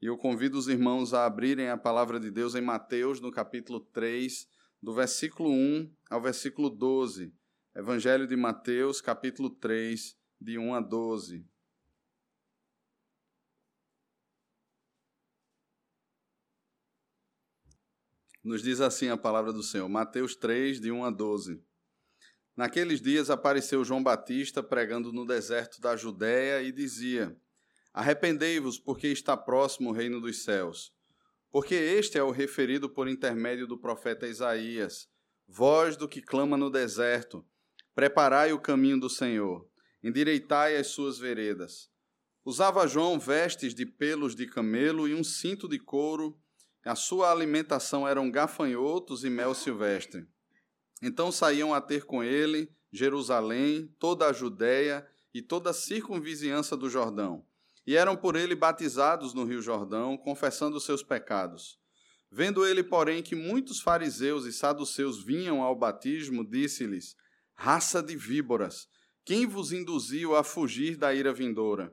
E eu convido os irmãos a abrirem a palavra de Deus em Mateus, no capítulo 3, do versículo 1 ao versículo 12. Evangelho de Mateus, capítulo 3, de 1 a 12. Nos diz assim a palavra do Senhor, Mateus 3, de 1 a 12. Naqueles dias apareceu João Batista pregando no deserto da Judéia e dizia: Arrependei-vos, porque está próximo o reino dos céus. Porque este é o referido por intermédio do profeta Isaías: Voz do que clama no deserto, preparai o caminho do Senhor, endireitai as suas veredas. Usava João vestes de pelos de camelo e um cinto de couro. A sua alimentação eram gafanhotos e mel silvestre. Então saíam a ter com ele Jerusalém, toda a Judéia e toda a circunvizinhança do Jordão e eram por ele batizados no Rio Jordão, confessando seus pecados. Vendo ele, porém, que muitos fariseus e saduceus vinham ao batismo, disse-lhes: Raça de víboras, quem vos induziu a fugir da ira vindoura?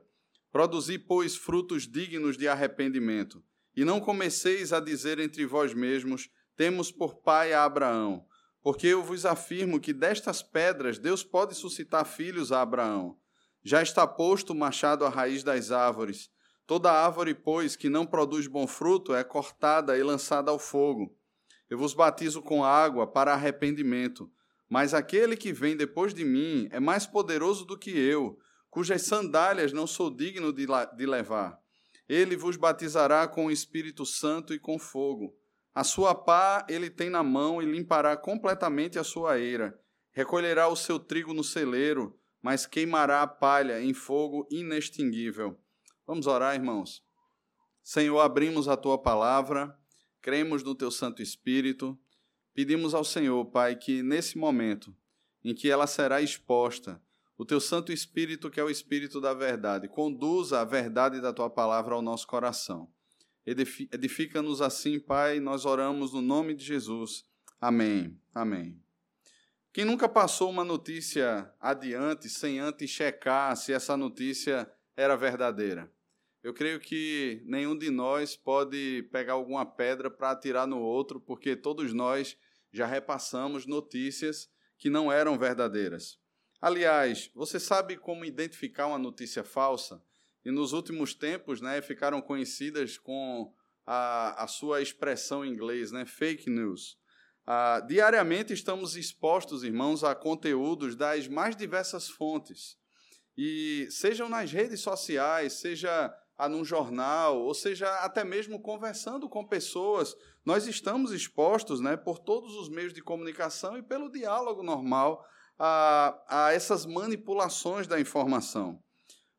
Produzi, pois, frutos dignos de arrependimento, e não comeceis a dizer entre vós mesmos: Temos por pai a Abraão, porque eu vos afirmo que destas pedras Deus pode suscitar filhos a Abraão. Já está posto o machado à raiz das árvores. Toda árvore, pois, que não produz bom fruto é cortada e lançada ao fogo. Eu vos batizo com água para arrependimento, mas aquele que vem depois de mim é mais poderoso do que eu, cujas sandálias não sou digno de, de levar. Ele vos batizará com o Espírito Santo e com fogo. A sua pá ele tem na mão e limpará completamente a sua eira. Recolherá o seu trigo no celeiro mas queimará a palha em fogo inextinguível. Vamos orar, irmãos. Senhor, abrimos a tua palavra, cremos no teu Santo Espírito, pedimos ao Senhor, Pai, que nesse momento em que ela será exposta, o teu Santo Espírito, que é o Espírito da verdade, conduza a verdade da tua palavra ao nosso coração. Edifica-nos assim, Pai, nós oramos no nome de Jesus. Amém. Amém. Quem nunca passou uma notícia adiante sem antes checar se essa notícia era verdadeira? Eu creio que nenhum de nós pode pegar alguma pedra para atirar no outro, porque todos nós já repassamos notícias que não eram verdadeiras. Aliás, você sabe como identificar uma notícia falsa? E nos últimos tempos, né, ficaram conhecidas com a, a sua expressão em inglês, né, fake news. Ah, diariamente estamos expostos, irmãos, a conteúdos das mais diversas fontes. E sejam nas redes sociais, seja ah, num jornal, ou seja até mesmo conversando com pessoas, nós estamos expostos né, por todos os meios de comunicação e pelo diálogo normal a, a essas manipulações da informação.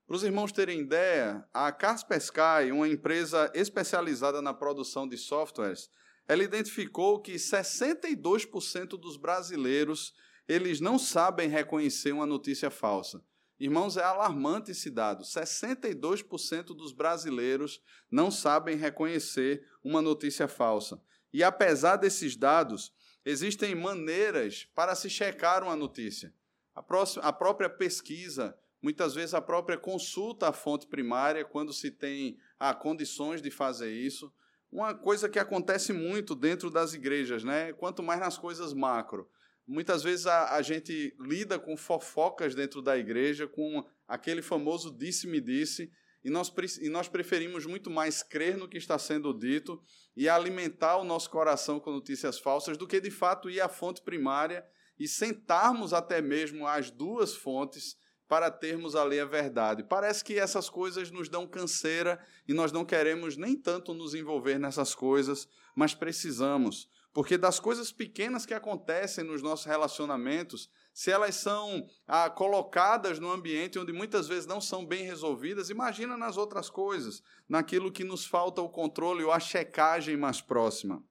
Para os irmãos terem ideia, a Kaspersky, uma empresa especializada na produção de softwares, ela identificou que 62% dos brasileiros eles não sabem reconhecer uma notícia falsa. Irmãos, é alarmante esse dado. 62% dos brasileiros não sabem reconhecer uma notícia falsa. E apesar desses dados, existem maneiras para se checar uma notícia. A, próxima, a própria pesquisa, muitas vezes a própria consulta à fonte primária, quando se tem ah, condições de fazer isso, uma coisa que acontece muito dentro das igrejas, né? Quanto mais nas coisas macro. Muitas vezes a, a gente lida com fofocas dentro da igreja, com aquele famoso disse-me disse, e nós, e nós preferimos muito mais crer no que está sendo dito e alimentar o nosso coração com notícias falsas do que de fato ir à fonte primária e sentarmos até mesmo as duas fontes para termos ali a verdade. Parece que essas coisas nos dão canseira e nós não queremos nem tanto nos envolver nessas coisas, mas precisamos. Porque das coisas pequenas que acontecem nos nossos relacionamentos, se elas são ah, colocadas no ambiente onde muitas vezes não são bem resolvidas, imagina nas outras coisas, naquilo que nos falta o controle ou a checagem mais próxima.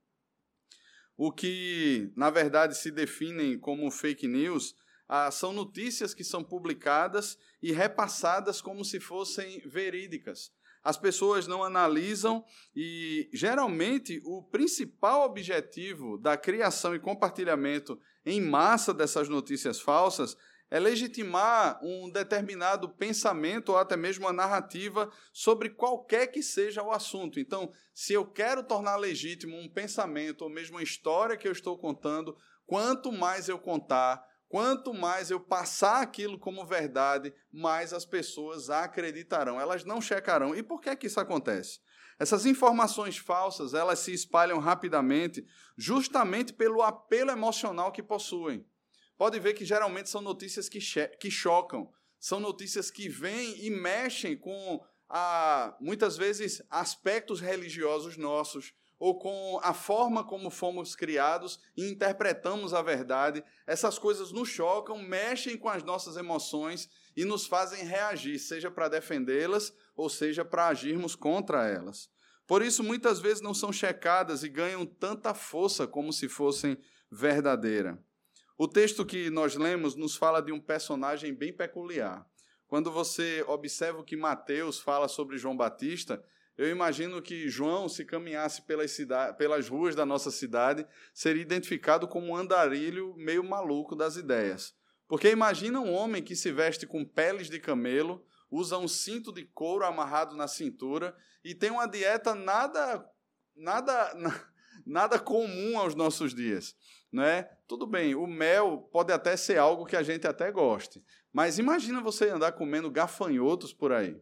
O que, na verdade, se definem como fake news ah, são notícias que são publicadas e repassadas como se fossem verídicas. As pessoas não analisam e, geralmente, o principal objetivo da criação e compartilhamento em massa dessas notícias falsas é legitimar um determinado pensamento ou até mesmo uma narrativa sobre qualquer que seja o assunto. Então, se eu quero tornar legítimo um pensamento ou mesmo uma história que eu estou contando, quanto mais eu contar, quanto mais eu passar aquilo como verdade, mais as pessoas acreditarão. Elas não checarão. E por que é que isso acontece? Essas informações falsas, elas se espalham rapidamente, justamente pelo apelo emocional que possuem pode ver que geralmente são notícias que, que chocam, são notícias que vêm e mexem com, a, muitas vezes, aspectos religiosos nossos, ou com a forma como fomos criados e interpretamos a verdade. Essas coisas nos chocam, mexem com as nossas emoções e nos fazem reagir, seja para defendê-las ou seja para agirmos contra elas. Por isso, muitas vezes não são checadas e ganham tanta força como se fossem verdadeiras. O texto que nós lemos nos fala de um personagem bem peculiar. Quando você observa o que Mateus fala sobre João Batista, eu imagino que João, se caminhasse pelas, cidade, pelas ruas da nossa cidade, seria identificado como um andarilho meio maluco das ideias. Porque imagina um homem que se veste com peles de camelo, usa um cinto de couro amarrado na cintura e tem uma dieta nada, nada, nada comum aos nossos dias né? Tudo bem, o mel pode até ser algo que a gente até goste, mas imagina você andar comendo gafanhotos por aí.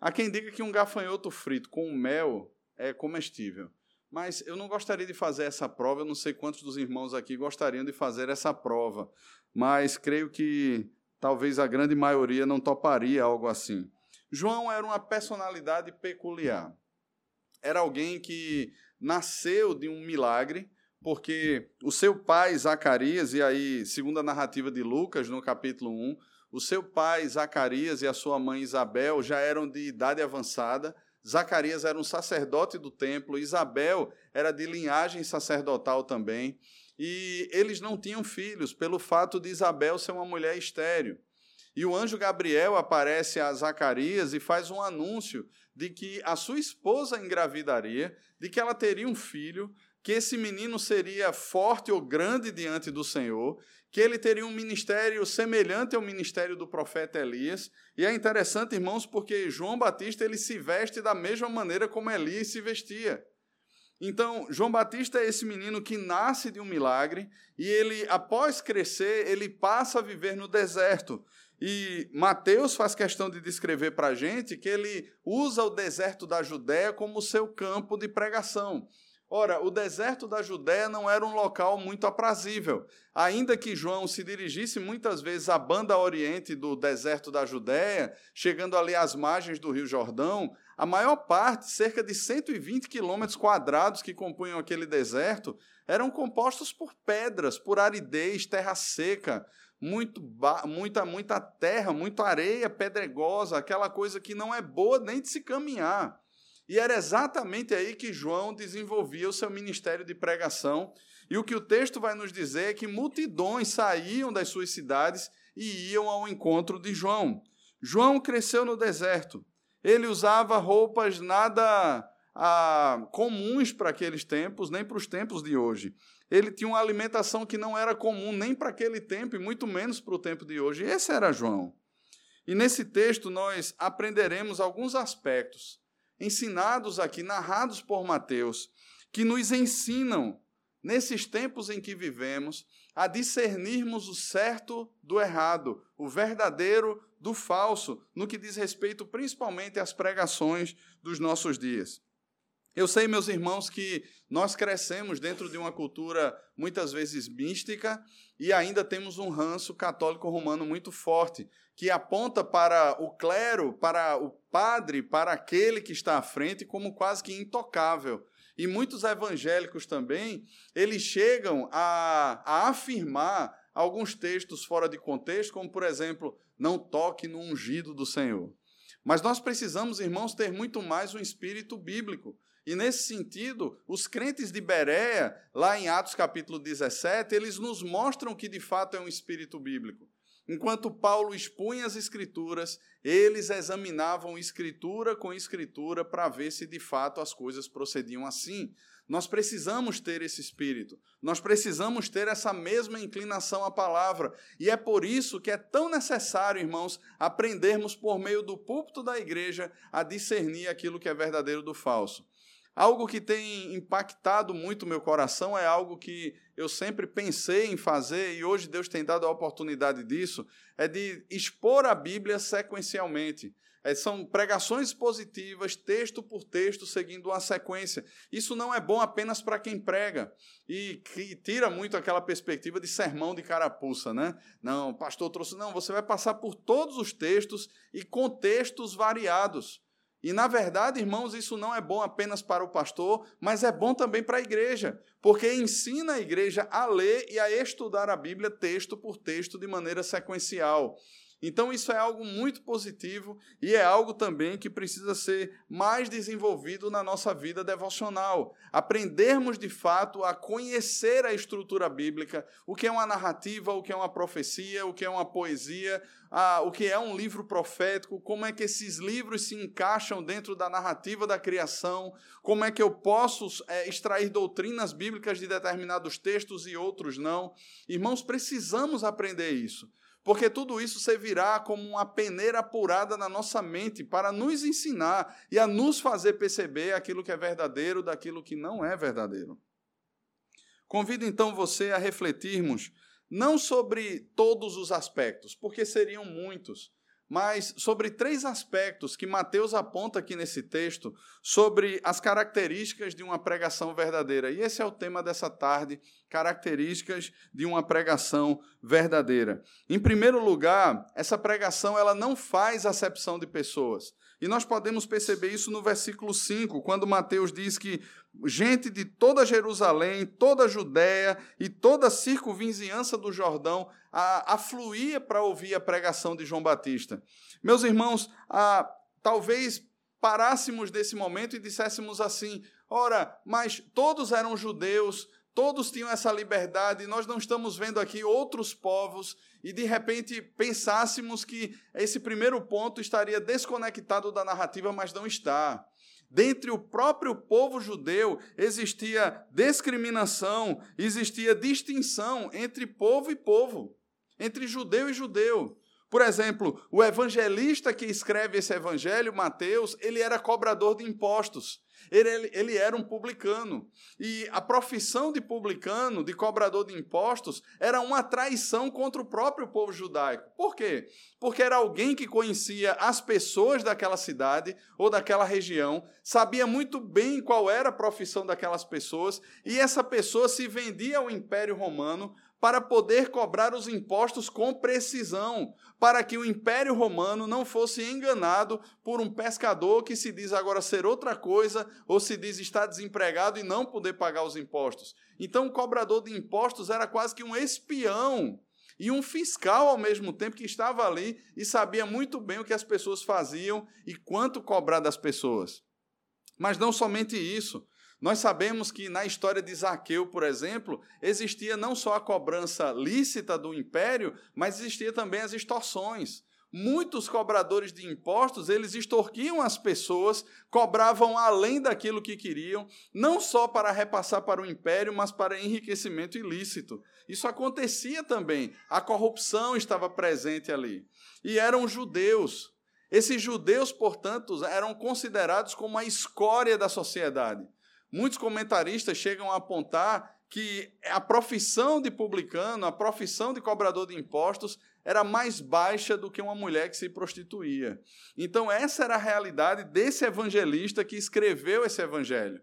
Há quem diga que um gafanhoto frito com mel é comestível. Mas eu não gostaria de fazer essa prova, eu não sei quantos dos irmãos aqui gostariam de fazer essa prova, mas creio que talvez a grande maioria não toparia algo assim. João era uma personalidade peculiar. Era alguém que nasceu de um milagre, porque o seu pai Zacarias, e aí, segundo a narrativa de Lucas, no capítulo 1, o seu pai Zacarias e a sua mãe Isabel já eram de idade avançada. Zacarias era um sacerdote do templo, Isabel era de linhagem sacerdotal também, e eles não tinham filhos, pelo fato de Isabel ser uma mulher estéril. E o anjo Gabriel aparece a Zacarias e faz um anúncio de que a sua esposa engravidaria, de que ela teria um filho, que esse menino seria forte ou grande diante do Senhor, que ele teria um ministério semelhante ao ministério do profeta Elias. E é interessante, irmãos, porque João Batista ele se veste da mesma maneira como Elias se vestia. Então, João Batista é esse menino que nasce de um milagre e ele, após crescer, ele passa a viver no deserto. E Mateus faz questão de descrever para a gente que ele usa o deserto da Judéia como seu campo de pregação. Ora, o deserto da Judéia não era um local muito aprazível. Ainda que João se dirigisse muitas vezes à banda oriente do deserto da Judéia, chegando ali às margens do Rio Jordão, a maior parte, cerca de 120 quilômetros quadrados que compunham aquele deserto, eram compostos por pedras, por aridez, terra seca, muito muita, muita terra, muita areia pedregosa, aquela coisa que não é boa nem de se caminhar. E era exatamente aí que João desenvolvia o seu ministério de pregação. E o que o texto vai nos dizer é que multidões saíam das suas cidades e iam ao encontro de João. João cresceu no deserto. Ele usava roupas nada ah, comuns para aqueles tempos, nem para os tempos de hoje. Ele tinha uma alimentação que não era comum nem para aquele tempo, e muito menos para o tempo de hoje. Esse era João. E nesse texto nós aprenderemos alguns aspectos ensinados aqui, narrados por Mateus, que nos ensinam, nesses tempos em que vivemos, a discernirmos o certo do errado, o verdadeiro do falso, no que diz respeito principalmente às pregações dos nossos dias. Eu sei, meus irmãos, que nós crescemos dentro de uma cultura muitas vezes mística e ainda temos um ranço católico romano muito forte, que aponta para o clero, para o padre, para aquele que está à frente, como quase que intocável. E muitos evangélicos também, eles chegam a, a afirmar alguns textos fora de contexto, como, por exemplo, não toque no ungido do Senhor. Mas nós precisamos, irmãos, ter muito mais um espírito bíblico. E nesse sentido, os crentes de Berea, lá em Atos capítulo 17, eles nos mostram que de fato é um espírito bíblico. Enquanto Paulo expunha as Escrituras, eles examinavam Escritura com Escritura para ver se de fato as coisas procediam assim. Nós precisamos ter esse espírito, nós precisamos ter essa mesma inclinação à palavra, e é por isso que é tão necessário, irmãos, aprendermos por meio do púlpito da igreja a discernir aquilo que é verdadeiro do falso. Algo que tem impactado muito meu coração é algo que eu sempre pensei em fazer e hoje Deus tem dado a oportunidade disso, é de expor a Bíblia sequencialmente. É, são pregações positivas, texto por texto, seguindo uma sequência. Isso não é bom apenas para quem prega e que tira muito aquela perspectiva de sermão de carapuça, né? Não, pastor trouxe. Não, você vai passar por todos os textos e contextos variados. E, na verdade, irmãos, isso não é bom apenas para o pastor, mas é bom também para a igreja, porque ensina a igreja a ler e a estudar a Bíblia texto por texto de maneira sequencial. Então, isso é algo muito positivo e é algo também que precisa ser mais desenvolvido na nossa vida devocional. Aprendermos de fato a conhecer a estrutura bíblica, o que é uma narrativa, o que é uma profecia, o que é uma poesia, o que é um livro profético, como é que esses livros se encaixam dentro da narrativa da criação, como é que eu posso é, extrair doutrinas bíblicas de determinados textos e outros não. Irmãos, precisamos aprender isso porque tudo isso servirá como uma peneira apurada na nossa mente para nos ensinar e a nos fazer perceber aquilo que é verdadeiro daquilo que não é verdadeiro. Convido então você a refletirmos não sobre todos os aspectos, porque seriam muitos, mas sobre três aspectos que Mateus aponta aqui nesse texto sobre as características de uma pregação verdadeira. E esse é o tema dessa tarde, características de uma pregação verdadeira. Em primeiro lugar, essa pregação ela não faz acepção de pessoas. E nós podemos perceber isso no versículo 5, quando Mateus diz que gente de toda Jerusalém, toda Judéia e toda a circunvizinhança do Jordão afluía para ouvir a pregação de João Batista. Meus irmãos, a, talvez parássemos desse momento e disséssemos assim: ora, mas todos eram judeus, todos tinham essa liberdade, nós não estamos vendo aqui outros povos e de repente pensássemos que esse primeiro ponto estaria desconectado da narrativa, mas não está. Dentre o próprio povo judeu existia discriminação, existia distinção entre povo e povo, entre judeu e judeu. Por exemplo, o evangelista que escreve esse evangelho, Mateus, ele era cobrador de impostos. Ele, ele, era um publicano. E a profissão de publicano, de cobrador de impostos, era uma traição contra o próprio povo judaico. Por quê? Porque era alguém que conhecia as pessoas daquela cidade ou daquela região, sabia muito bem qual era a profissão daquelas pessoas, e essa pessoa se vendia ao Império Romano para poder cobrar os impostos com precisão, para que o Império Romano não fosse enganado por um pescador que se diz agora ser outra coisa ou se diz estar desempregado e não poder pagar os impostos. Então, o cobrador de impostos era quase que um espião e um fiscal ao mesmo tempo que estava ali e sabia muito bem o que as pessoas faziam e quanto cobrar das pessoas. Mas não somente isso. Nós sabemos que na história de Zaqueu, por exemplo, existia não só a cobrança lícita do império, mas existia também as extorsões. Muitos cobradores de impostos, eles extorquiam as pessoas, cobravam além daquilo que queriam, não só para repassar para o império, mas para enriquecimento ilícito. Isso acontecia também. A corrupção estava presente ali. E eram judeus. Esses judeus, portanto, eram considerados como a escória da sociedade. Muitos comentaristas chegam a apontar que a profissão de publicano, a profissão de cobrador de impostos, era mais baixa do que uma mulher que se prostituía. Então, essa era a realidade desse evangelista que escreveu esse evangelho.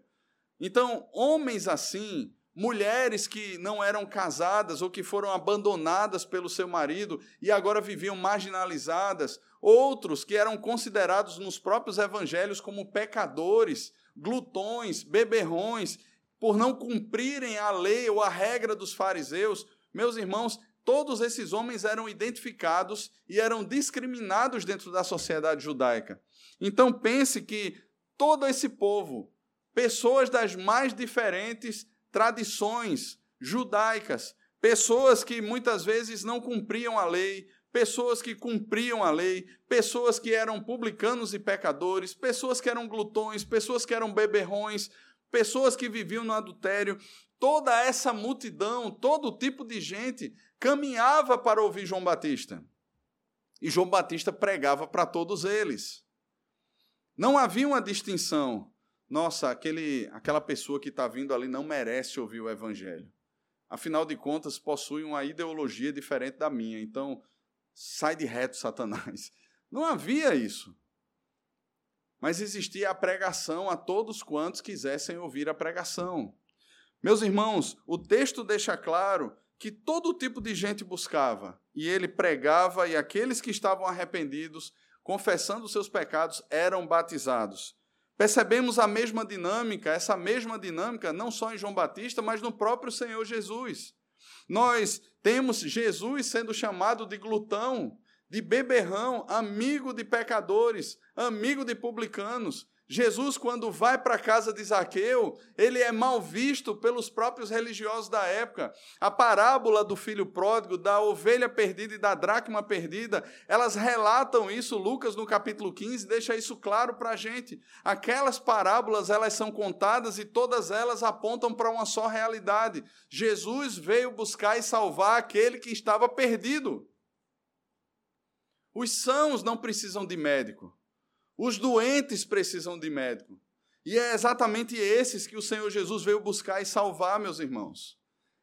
Então, homens assim, mulheres que não eram casadas ou que foram abandonadas pelo seu marido e agora viviam marginalizadas, outros que eram considerados nos próprios evangelhos como pecadores, glutões, beberrões, por não cumprirem a lei ou a regra dos fariseus, meus irmãos, todos esses homens eram identificados e eram discriminados dentro da sociedade judaica. Então pense que todo esse povo, pessoas das mais diferentes tradições judaicas, pessoas que muitas vezes não cumpriam a lei, pessoas que cumpriam a lei, pessoas que eram publicanos e pecadores, pessoas que eram glutões, pessoas que eram beberrões, pessoas que viviam no adultério. Toda essa multidão, todo tipo de gente caminhava para ouvir João Batista. E João Batista pregava para todos eles. Não havia uma distinção. Nossa, aquele, aquela pessoa que está vindo ali não merece ouvir o evangelho afinal de contas, possui uma ideologia diferente da minha. Então, sai de reto, Satanás. Não havia isso. Mas existia a pregação a todos quantos quisessem ouvir a pregação. Meus irmãos, o texto deixa claro que todo tipo de gente buscava, e ele pregava, e aqueles que estavam arrependidos, confessando seus pecados, eram batizados. Percebemos a mesma dinâmica, essa mesma dinâmica, não só em João Batista, mas no próprio Senhor Jesus. Nós temos Jesus sendo chamado de glutão, de beberrão, amigo de pecadores, amigo de publicanos. Jesus, quando vai para a casa de Zaqueu, ele é mal visto pelos próprios religiosos da época. A parábola do filho pródigo, da ovelha perdida e da dracma perdida, elas relatam isso, Lucas no capítulo 15 deixa isso claro para a gente. Aquelas parábolas, elas são contadas e todas elas apontam para uma só realidade. Jesus veio buscar e salvar aquele que estava perdido. Os sãos não precisam de médico. Os doentes precisam de médico. E é exatamente esses que o Senhor Jesus veio buscar e salvar, meus irmãos.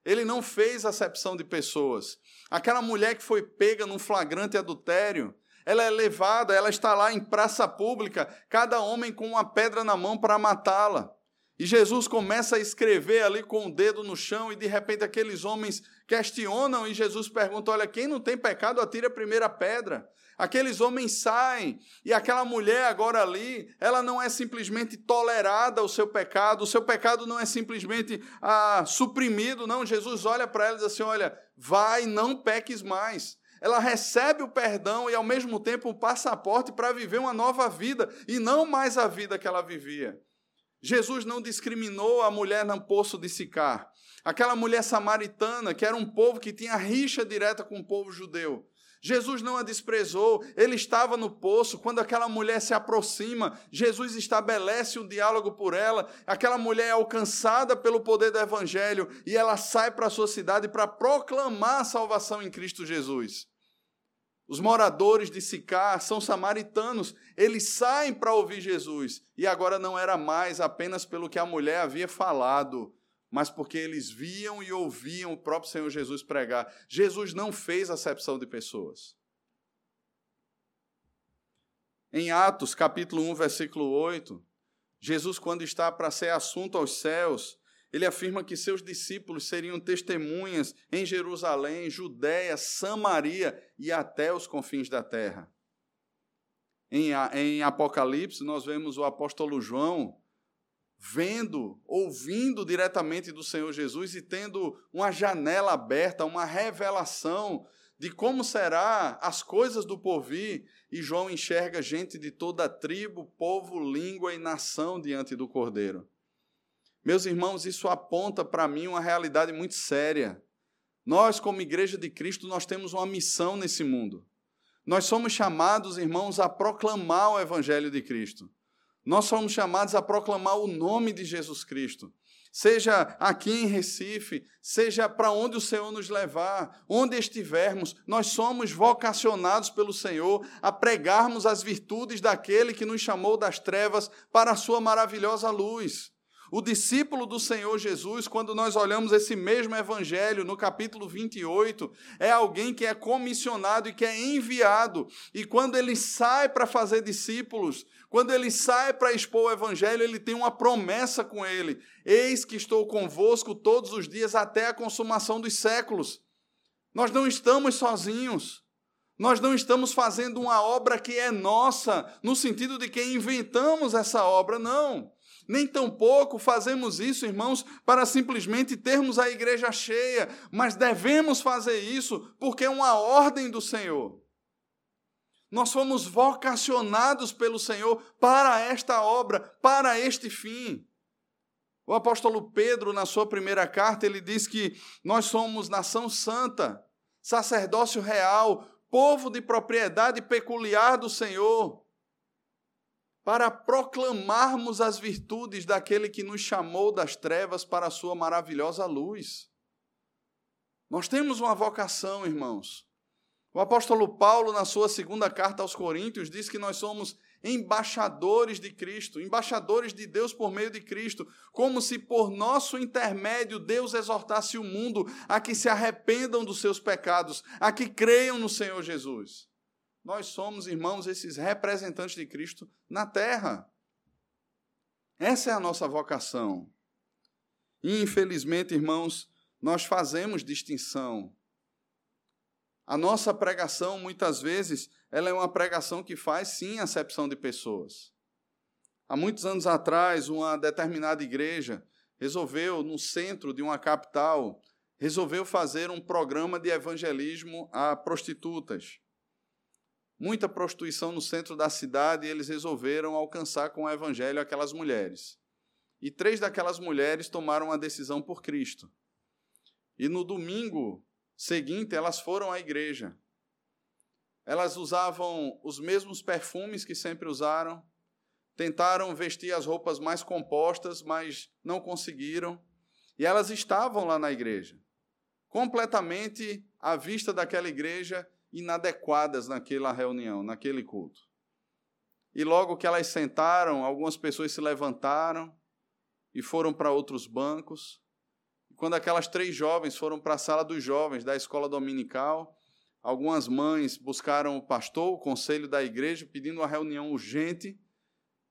Ele não fez acepção de pessoas. Aquela mulher que foi pega num flagrante adultério, ela é levada, ela está lá em praça pública, cada homem com uma pedra na mão para matá-la. E Jesus começa a escrever ali com o dedo no chão, e de repente aqueles homens questionam, e Jesus pergunta: Olha, quem não tem pecado, atire a primeira pedra. Aqueles homens saem e aquela mulher agora ali, ela não é simplesmente tolerada o seu pecado, o seu pecado não é simplesmente ah, suprimido, não. Jesus olha para ela e diz assim: Olha, vai, não peques mais. Ela recebe o perdão e ao mesmo tempo o passaporte para viver uma nova vida e não mais a vida que ela vivia. Jesus não discriminou a mulher no poço de Sicar. Aquela mulher samaritana, que era um povo que tinha rixa direta com o povo judeu. Jesus não a desprezou, ele estava no poço. Quando aquela mulher se aproxima, Jesus estabelece um diálogo por ela. Aquela mulher é alcançada pelo poder do Evangelho e ela sai para a sua cidade para proclamar a salvação em Cristo Jesus. Os moradores de Sicar são samaritanos, eles saem para ouvir Jesus e agora não era mais apenas pelo que a mulher havia falado, mas porque eles viam e ouviam o próprio Senhor Jesus pregar. Jesus não fez acepção de pessoas. Em Atos, capítulo 1, versículo 8, Jesus, quando está para ser assunto aos céus, ele afirma que seus discípulos seriam testemunhas em Jerusalém, Judéia, Samaria e até os confins da terra. Em, em Apocalipse, nós vemos o apóstolo João vendo, ouvindo diretamente do Senhor Jesus e tendo uma janela aberta, uma revelação de como será as coisas do porvir, e João enxerga gente de toda tribo, povo, língua e nação diante do Cordeiro. Meus irmãos, isso aponta para mim uma realidade muito séria. Nós, como igreja de Cristo, nós temos uma missão nesse mundo. Nós somos chamados, irmãos, a proclamar o evangelho de Cristo. Nós somos chamados a proclamar o nome de Jesus Cristo. Seja aqui em Recife, seja para onde o Senhor nos levar, onde estivermos, nós somos vocacionados pelo Senhor a pregarmos as virtudes daquele que nos chamou das trevas para a sua maravilhosa luz. O discípulo do Senhor Jesus, quando nós olhamos esse mesmo evangelho no capítulo 28, é alguém que é comissionado e que é enviado. E quando ele sai para fazer discípulos, quando ele sai para expor o evangelho, ele tem uma promessa com ele: Eis que estou convosco todos os dias até a consumação dos séculos. Nós não estamos sozinhos. Nós não estamos fazendo uma obra que é nossa, no sentido de que inventamos essa obra, não. Nem tampouco fazemos isso, irmãos, para simplesmente termos a igreja cheia, mas devemos fazer isso porque é uma ordem do Senhor. Nós fomos vocacionados pelo Senhor para esta obra, para este fim. O apóstolo Pedro, na sua primeira carta, ele diz que nós somos nação santa, sacerdócio real, povo de propriedade peculiar do Senhor, para proclamarmos as virtudes daquele que nos chamou das trevas para a sua maravilhosa luz. Nós temos uma vocação, irmãos. O apóstolo Paulo, na sua segunda carta aos Coríntios, diz que nós somos embaixadores de Cristo, embaixadores de Deus por meio de Cristo, como se por nosso intermédio Deus exortasse o mundo a que se arrependam dos seus pecados, a que creiam no Senhor Jesus. Nós somos, irmãos, esses representantes de Cristo na terra. Essa é a nossa vocação. E, infelizmente, irmãos, nós fazemos distinção a nossa pregação, muitas vezes, ela é uma pregação que faz, sim, acepção de pessoas. Há muitos anos atrás, uma determinada igreja resolveu, no centro de uma capital, resolveu fazer um programa de evangelismo a prostitutas. Muita prostituição no centro da cidade e eles resolveram alcançar com o evangelho aquelas mulheres. E três daquelas mulheres tomaram a decisão por Cristo. E no domingo seguinte, elas foram à igreja. Elas usavam os mesmos perfumes que sempre usaram, tentaram vestir as roupas mais compostas, mas não conseguiram. E elas estavam lá na igreja, completamente à vista daquela igreja, inadequadas naquela reunião, naquele culto. E logo que elas sentaram, algumas pessoas se levantaram e foram para outros bancos quando aquelas três jovens foram para a sala dos jovens da escola dominical, algumas mães buscaram o pastor, o conselho da igreja, pedindo uma reunião urgente.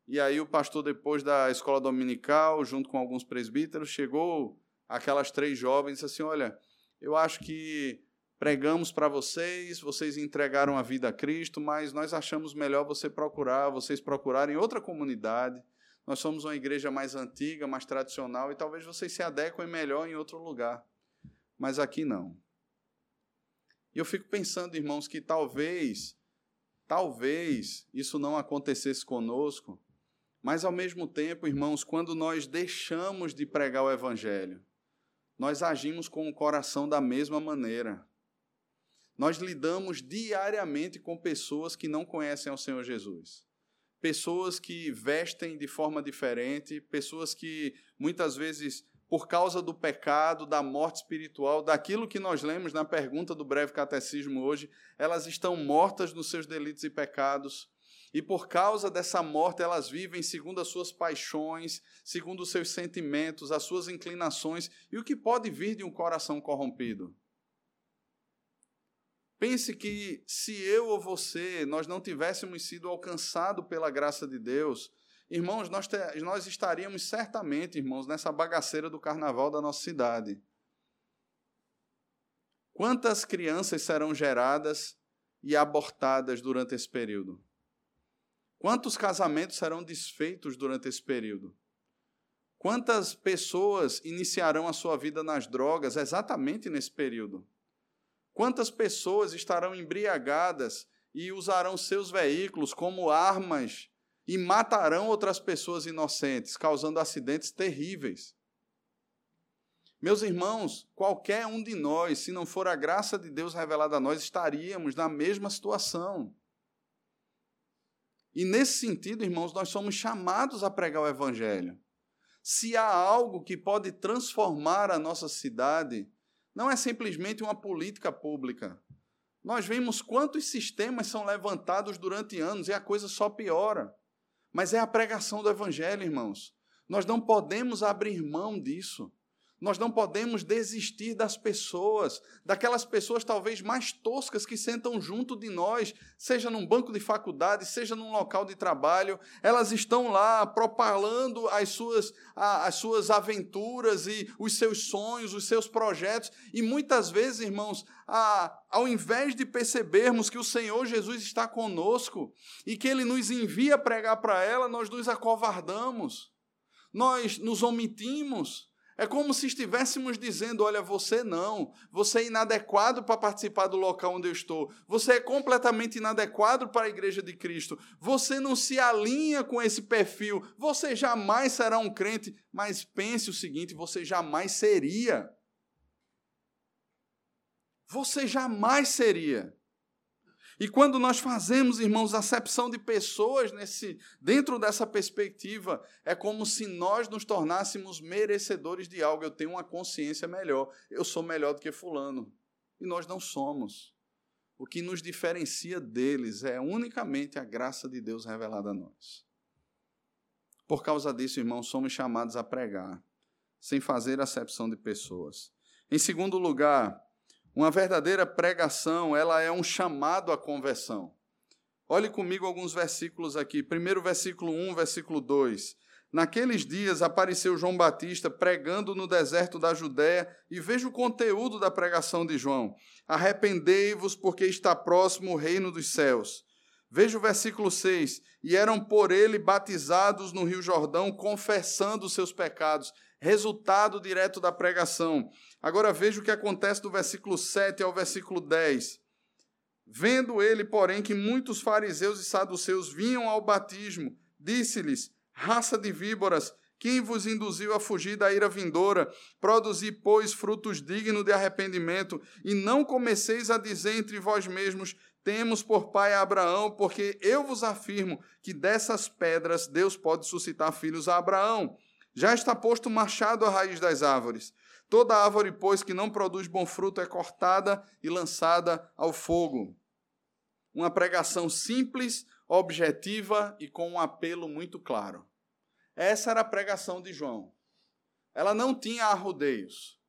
E aí o pastor, depois da escola dominical, junto com alguns presbíteros, chegou aquelas três jovens e disse assim: Olha, eu acho que pregamos para vocês, vocês entregaram a vida a Cristo, mas nós achamos melhor você procurar, vocês procurarem outra comunidade nós somos uma igreja mais antiga, mais tradicional, e talvez vocês se adequem melhor em outro lugar. Mas aqui não. E eu fico pensando, irmãos, que talvez, talvez isso não acontecesse conosco, mas ao mesmo tempo, irmãos, quando nós deixamos de pregar o Evangelho, nós agimos com o coração da mesma maneira. Nós lidamos diariamente com pessoas que não conhecem ao Senhor Jesus pessoas que vestem de forma diferente, pessoas que muitas vezes, por causa do pecado, da morte espiritual, daquilo que nós lemos na pergunta do breve catecismo hoje, elas estão mortas nos seus delitos e pecados. E por causa dessa morte, elas vivem segundo as suas paixões, segundo os seus sentimentos, as suas inclinações e o que pode vir de um coração corrompido. Pense que se eu ou você, nós não tivéssemos sido alcançados pela graça de Deus, irmãos, nós, te, nós estaríamos certamente, irmãos, nessa bagaceira do carnaval da nossa cidade. Quantas crianças serão geradas e abortadas durante esse período? Quantos casamentos serão desfeitos durante esse período? Quantas pessoas iniciarão a sua vida nas drogas exatamente nesse período? Quantas pessoas estarão embriagadas e usarão seus veículos como armas e matarão outras pessoas inocentes, causando acidentes terríveis? Meus irmãos, qualquer um de nós, se não for a graça de Deus revelada a nós, estaríamos na mesma situação. E nesse sentido, irmãos, nós somos chamados a pregar o Evangelho. Se há algo que pode transformar a nossa cidade, não é simplesmente uma política pública. Nós vemos quantos sistemas são levantados durante anos e a coisa só piora. Mas é a pregação do Evangelho, irmãos. Nós não podemos abrir mão disso. Nós não podemos desistir das pessoas, daquelas pessoas talvez mais toscas que sentam junto de nós, seja num banco de faculdade, seja num local de trabalho. Elas estão lá propalando as suas, as suas aventuras e os seus sonhos, os seus projetos. E muitas vezes, irmãos, ao invés de percebermos que o Senhor Jesus está conosco e que Ele nos envia pregar para ela, nós nos acovardamos, nós nos omitimos é como se estivéssemos dizendo: olha, você não, você é inadequado para participar do local onde eu estou, você é completamente inadequado para a igreja de Cristo, você não se alinha com esse perfil, você jamais será um crente. Mas pense o seguinte: você jamais seria. Você jamais seria. E quando nós fazemos, irmãos, acepção de pessoas nesse dentro dessa perspectiva, é como se nós nos tornássemos merecedores de algo. Eu tenho uma consciência melhor, eu sou melhor do que fulano. E nós não somos. O que nos diferencia deles é unicamente a graça de Deus revelada a nós. Por causa disso, irmãos, somos chamados a pregar, sem fazer acepção de pessoas. Em segundo lugar, uma verdadeira pregação, ela é um chamado à conversão. Olhe comigo alguns versículos aqui. Primeiro versículo 1, versículo 2. Naqueles dias apareceu João Batista pregando no deserto da Judéia, e veja o conteúdo da pregação de João: Arrependei-vos, porque está próximo o reino dos céus. Veja o versículo 6: E eram por ele batizados no Rio Jordão, confessando seus pecados. Resultado direto da pregação. Agora veja o que acontece do versículo 7 ao versículo 10. Vendo ele, porém, que muitos fariseus e saduceus vinham ao batismo, disse-lhes: Raça de víboras, quem vos induziu a fugir da ira vindoura? Produzi, pois, frutos dignos de arrependimento, e não comeceis a dizer entre vós mesmos: Temos por pai Abraão, porque eu vos afirmo que dessas pedras Deus pode suscitar filhos a Abraão. Já está posto machado à raiz das árvores. Toda árvore, pois, que não produz bom fruto é cortada e lançada ao fogo. Uma pregação simples, objetiva e com um apelo muito claro. Essa era a pregação de João. Ela não tinha arrudeios.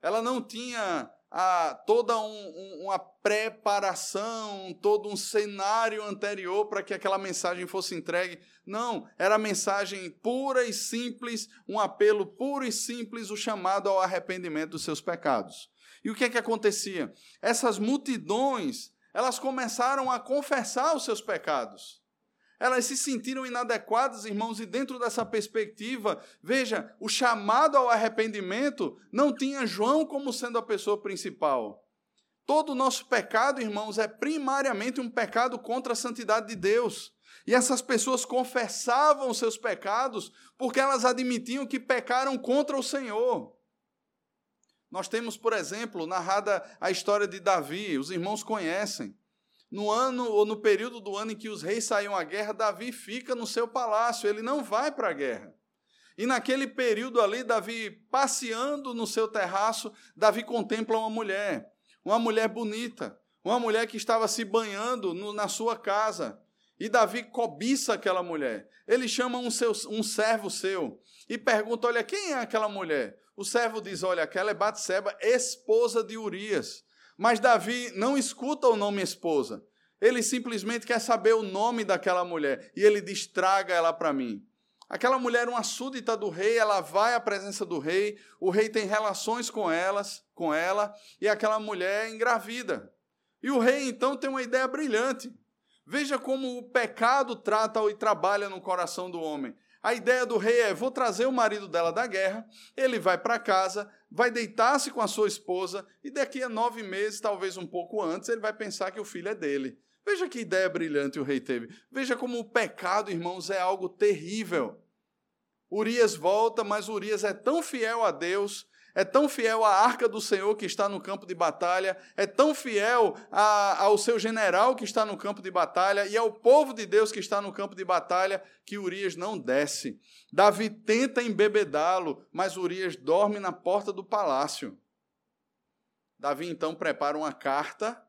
Ela não tinha a, toda um, um, uma preparação, todo um cenário anterior para que aquela mensagem fosse entregue. Não, era mensagem pura e simples, um apelo puro e simples, o chamado ao arrependimento dos seus pecados. E o que é que acontecia? Essas multidões, elas começaram a confessar os seus pecados. Elas se sentiram inadequadas, irmãos, e dentro dessa perspectiva, veja, o chamado ao arrependimento não tinha João como sendo a pessoa principal. Todo o nosso pecado, irmãos, é primariamente um pecado contra a santidade de Deus. E essas pessoas confessavam seus pecados porque elas admitiam que pecaram contra o Senhor. Nós temos, por exemplo, narrada a história de Davi, os irmãos conhecem. No ano ou no período do ano em que os reis saíam à guerra, Davi fica no seu palácio, ele não vai para a guerra. E naquele período ali, Davi passeando no seu terraço, Davi contempla uma mulher, uma mulher bonita, uma mulher que estava se banhando no, na sua casa. E Davi cobiça aquela mulher. Ele chama um, seu, um servo seu e pergunta: Olha, quem é aquela mulher? O servo diz: Olha, aquela é Batseba, esposa de Urias. Mas Davi não escuta o nome esposa. Ele simplesmente quer saber o nome daquela mulher. E ele diz: Traga ela para mim. Aquela mulher, uma súdita do rei, ela vai à presença do rei, o rei tem relações com elas, com ela, e aquela mulher engravida. E o rei então tem uma ideia brilhante. Veja como o pecado trata e trabalha no coração do homem. A ideia do rei é: vou trazer o marido dela da guerra, ele vai para casa, vai deitar-se com a sua esposa, e daqui a nove meses, talvez um pouco antes, ele vai pensar que o filho é dele. Veja que ideia brilhante o rei teve. Veja como o pecado, irmãos, é algo terrível. Urias volta, mas Urias é tão fiel a Deus é tão fiel à arca do Senhor que está no campo de batalha, é tão fiel a, ao seu general que está no campo de batalha e ao povo de Deus que está no campo de batalha, que Urias não desce. Davi tenta embebedá-lo, mas Urias dorme na porta do palácio. Davi então prepara uma carta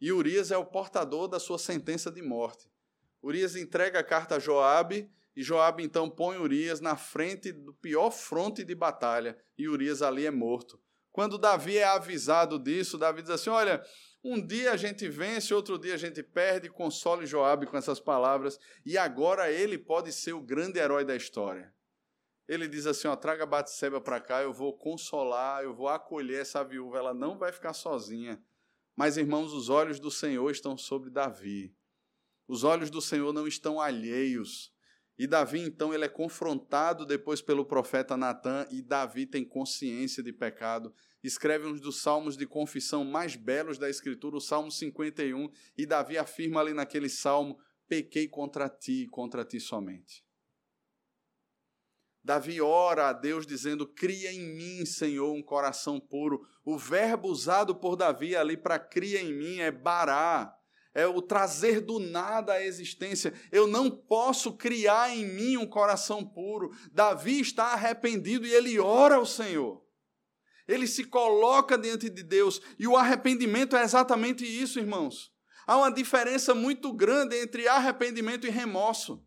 e Urias é o portador da sua sentença de morte. Urias entrega a carta a Joabe e Joabe então põe Urias na frente do pior fronte de batalha, e Urias ali é morto. Quando Davi é avisado disso, Davi diz assim: Olha, um dia a gente vence, outro dia a gente perde, console Joabe com essas palavras, e agora ele pode ser o grande herói da história. Ele diz assim: ó, traga Batseba para cá, eu vou consolar, eu vou acolher essa viúva, ela não vai ficar sozinha. Mas, irmãos, os olhos do Senhor estão sobre Davi. Os olhos do Senhor não estão alheios e Davi, então, ele é confrontado depois pelo profeta Natan, e Davi tem consciência de pecado. Escreve um dos salmos de confissão mais belos da Escritura, o Salmo 51, e Davi afirma ali naquele salmo: Pequei contra ti, contra ti somente. Davi ora a Deus dizendo: Cria em mim, Senhor, um coração puro. O verbo usado por Davi ali para cria em mim é bará, é o trazer do nada à existência. Eu não posso criar em mim um coração puro. Davi está arrependido e ele ora ao Senhor. Ele se coloca diante de Deus e o arrependimento é exatamente isso, irmãos. Há uma diferença muito grande entre arrependimento e remorso.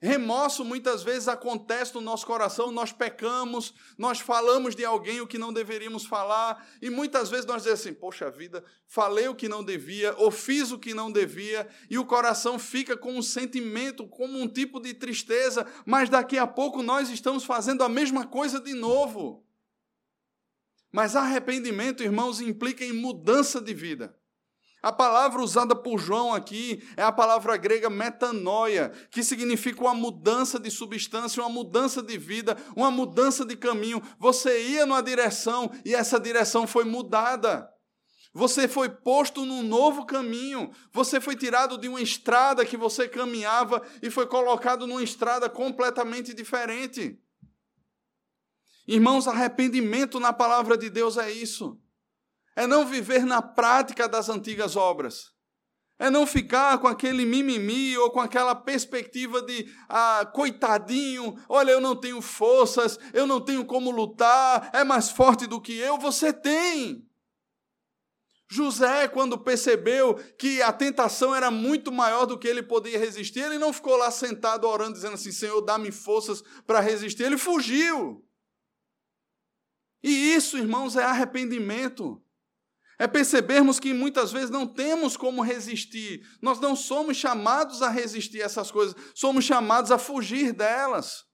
Remorso muitas vezes acontece no nosso coração, nós pecamos, nós falamos de alguém o que não deveríamos falar, e muitas vezes nós dizemos assim: poxa vida, falei o que não devia, ou fiz o que não devia, e o coração fica com um sentimento, como um tipo de tristeza, mas daqui a pouco nós estamos fazendo a mesma coisa de novo. Mas arrependimento, irmãos, implica em mudança de vida. A palavra usada por João aqui é a palavra grega metanoia, que significa uma mudança de substância, uma mudança de vida, uma mudança de caminho. Você ia numa direção e essa direção foi mudada. Você foi posto num novo caminho. Você foi tirado de uma estrada que você caminhava e foi colocado numa estrada completamente diferente. Irmãos, arrependimento na palavra de Deus é isso é não viver na prática das antigas obras. É não ficar com aquele mimimi ou com aquela perspectiva de, ah, coitadinho, olha, eu não tenho forças, eu não tenho como lutar, é mais forte do que eu. Você tem. José, quando percebeu que a tentação era muito maior do que ele podia resistir, ele não ficou lá sentado orando, dizendo assim: Senhor, dá-me forças para resistir. Ele fugiu. E isso, irmãos, é arrependimento. É percebermos que muitas vezes não temos como resistir. Nós não somos chamados a resistir a essas coisas, somos chamados a fugir delas.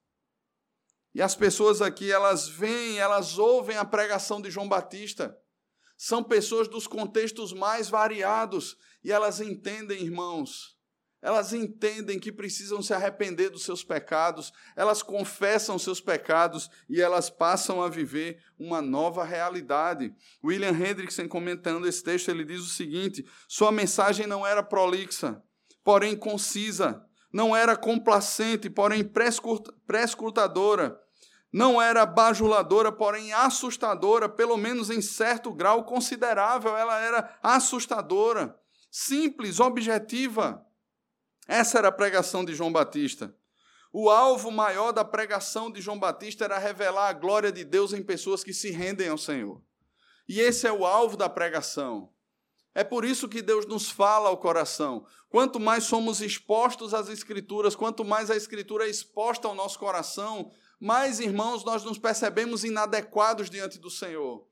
E as pessoas aqui, elas vêm, elas ouvem a pregação de João Batista. São pessoas dos contextos mais variados e elas entendem, irmãos, elas entendem que precisam se arrepender dos seus pecados, elas confessam seus pecados e elas passam a viver uma nova realidade. William Hendrickson, comentando esse texto, ele diz o seguinte: sua mensagem não era prolixa, porém concisa, não era complacente, porém prescrutadora, não era bajuladora, porém assustadora, pelo menos em certo grau considerável, ela era assustadora, simples, objetiva essa era a pregação de João Batista. O alvo maior da pregação de João Batista era revelar a glória de Deus em pessoas que se rendem ao Senhor. E esse é o alvo da pregação. É por isso que Deus nos fala ao coração. Quanto mais somos expostos às Escrituras, quanto mais a Escritura é exposta ao nosso coração, mais, irmãos, nós nos percebemos inadequados diante do Senhor.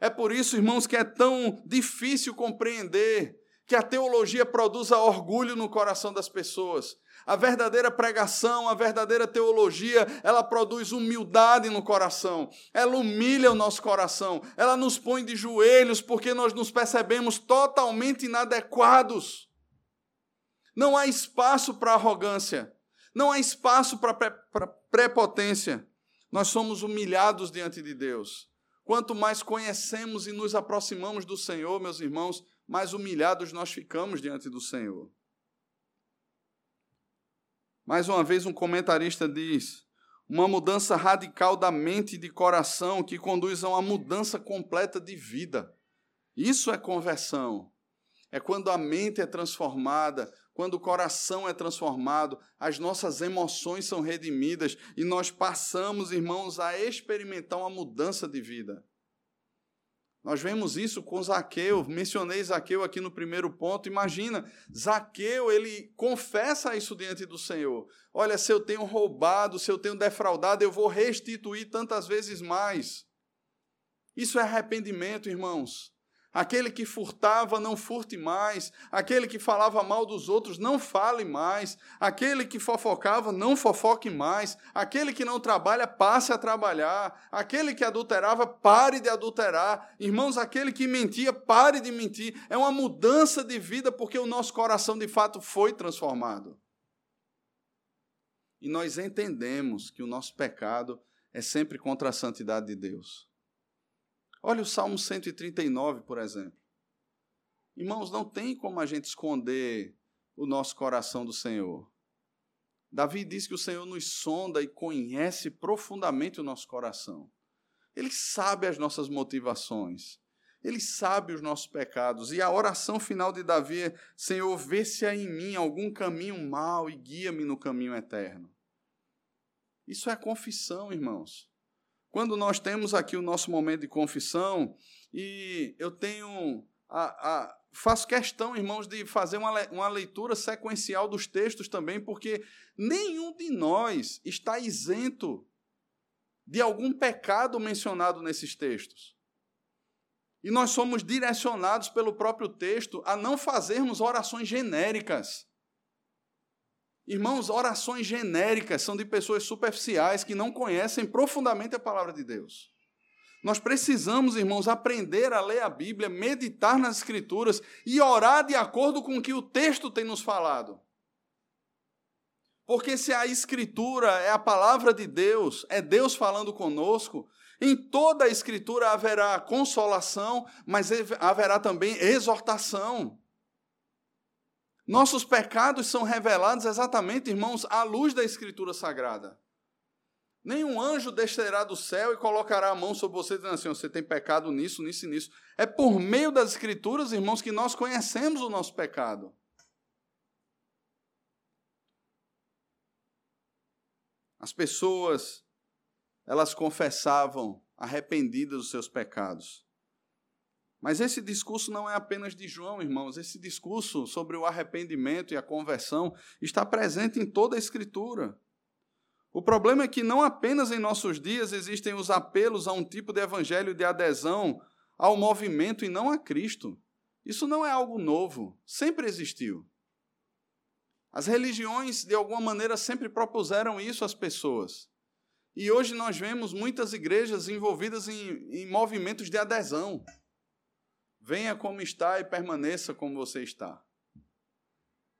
É por isso, irmãos, que é tão difícil compreender que a teologia produza orgulho no coração das pessoas. A verdadeira pregação, a verdadeira teologia, ela produz humildade no coração, ela humilha o nosso coração, ela nos põe de joelhos porque nós nos percebemos totalmente inadequados. Não há espaço para arrogância, não há espaço para prepotência. Nós somos humilhados diante de Deus. Quanto mais conhecemos e nos aproximamos do Senhor, meus irmãos, mais humilhados nós ficamos diante do Senhor. Mais uma vez, um comentarista diz: uma mudança radical da mente e de coração que conduz a uma mudança completa de vida. Isso é conversão. É quando a mente é transformada, quando o coração é transformado, as nossas emoções são redimidas e nós passamos, irmãos, a experimentar uma mudança de vida. Nós vemos isso com Zaqueu, mencionei Zaqueu aqui no primeiro ponto. Imagina, Zaqueu, ele confessa isso diante do Senhor. Olha, se eu tenho roubado, se eu tenho defraudado, eu vou restituir tantas vezes mais. Isso é arrependimento, irmãos. Aquele que furtava, não furte mais. Aquele que falava mal dos outros, não fale mais. Aquele que fofocava, não fofoque mais. Aquele que não trabalha, passe a trabalhar. Aquele que adulterava, pare de adulterar. Irmãos, aquele que mentia, pare de mentir. É uma mudança de vida porque o nosso coração de fato foi transformado. E nós entendemos que o nosso pecado é sempre contra a santidade de Deus. Olha o Salmo 139, por exemplo. Irmãos, não tem como a gente esconder o nosso coração do Senhor. Davi diz que o Senhor nos sonda e conhece profundamente o nosso coração. Ele sabe as nossas motivações. Ele sabe os nossos pecados. E a oração final de Davi é: Senhor, vê se há em mim algum caminho mau e guia-me no caminho eterno. Isso é confissão, irmãos. Quando nós temos aqui o nosso momento de confissão, e eu tenho. A, a, faço questão, irmãos, de fazer uma, uma leitura sequencial dos textos também, porque nenhum de nós está isento de algum pecado mencionado nesses textos. E nós somos direcionados pelo próprio texto a não fazermos orações genéricas. Irmãos, orações genéricas são de pessoas superficiais que não conhecem profundamente a palavra de Deus. Nós precisamos, irmãos, aprender a ler a Bíblia, meditar nas Escrituras e orar de acordo com o que o texto tem nos falado. Porque se a Escritura é a palavra de Deus, é Deus falando conosco, em toda a Escritura haverá consolação, mas haverá também exortação. Nossos pecados são revelados exatamente, irmãos, à luz da Escritura Sagrada. Nenhum anjo descerá do céu e colocará a mão sobre você dizendo assim: você tem pecado nisso, nisso e nisso. É por meio das Escrituras, irmãos, que nós conhecemos o nosso pecado. As pessoas elas confessavam arrependidas dos seus pecados. Mas esse discurso não é apenas de João, irmãos. Esse discurso sobre o arrependimento e a conversão está presente em toda a Escritura. O problema é que não apenas em nossos dias existem os apelos a um tipo de evangelho de adesão ao movimento e não a Cristo. Isso não é algo novo, sempre existiu. As religiões, de alguma maneira, sempre propuseram isso às pessoas. E hoje nós vemos muitas igrejas envolvidas em, em movimentos de adesão. Venha como está e permaneça como você está.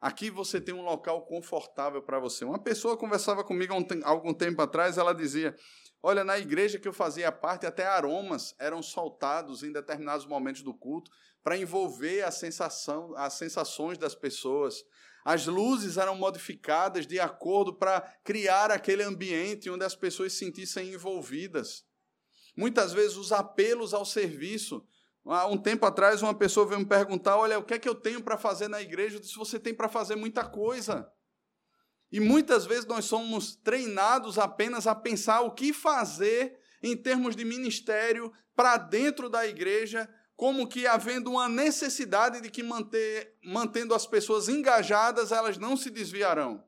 Aqui você tem um local confortável para você. Uma pessoa conversava comigo há algum tempo atrás, ela dizia: Olha, na igreja que eu fazia parte, até aromas eram soltados em determinados momentos do culto para envolver a sensação, as sensações das pessoas. As luzes eram modificadas de acordo para criar aquele ambiente onde as pessoas se sentissem envolvidas. Muitas vezes os apelos ao serviço. Há um tempo atrás, uma pessoa veio me perguntar: Olha, o que é que eu tenho para fazer na igreja? Eu disse: Você tem para fazer muita coisa. E muitas vezes nós somos treinados apenas a pensar o que fazer em termos de ministério para dentro da igreja como que havendo uma necessidade de que manter, mantendo as pessoas engajadas, elas não se desviarão.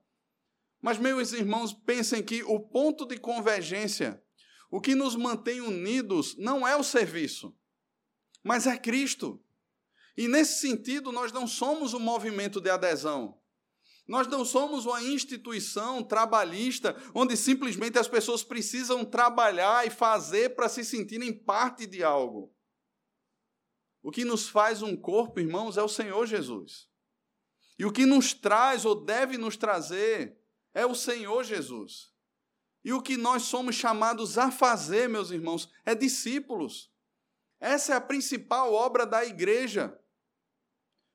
Mas, meus irmãos, pensem que o ponto de convergência, o que nos mantém unidos, não é o serviço, mas é Cristo. E nesse sentido, nós não somos um movimento de adesão. Nós não somos uma instituição trabalhista onde simplesmente as pessoas precisam trabalhar e fazer para se sentirem parte de algo. O que nos faz um corpo, irmãos, é o Senhor Jesus. E o que nos traz ou deve nos trazer é o Senhor Jesus. E o que nós somos chamados a fazer, meus irmãos, é discípulos. Essa é a principal obra da igreja.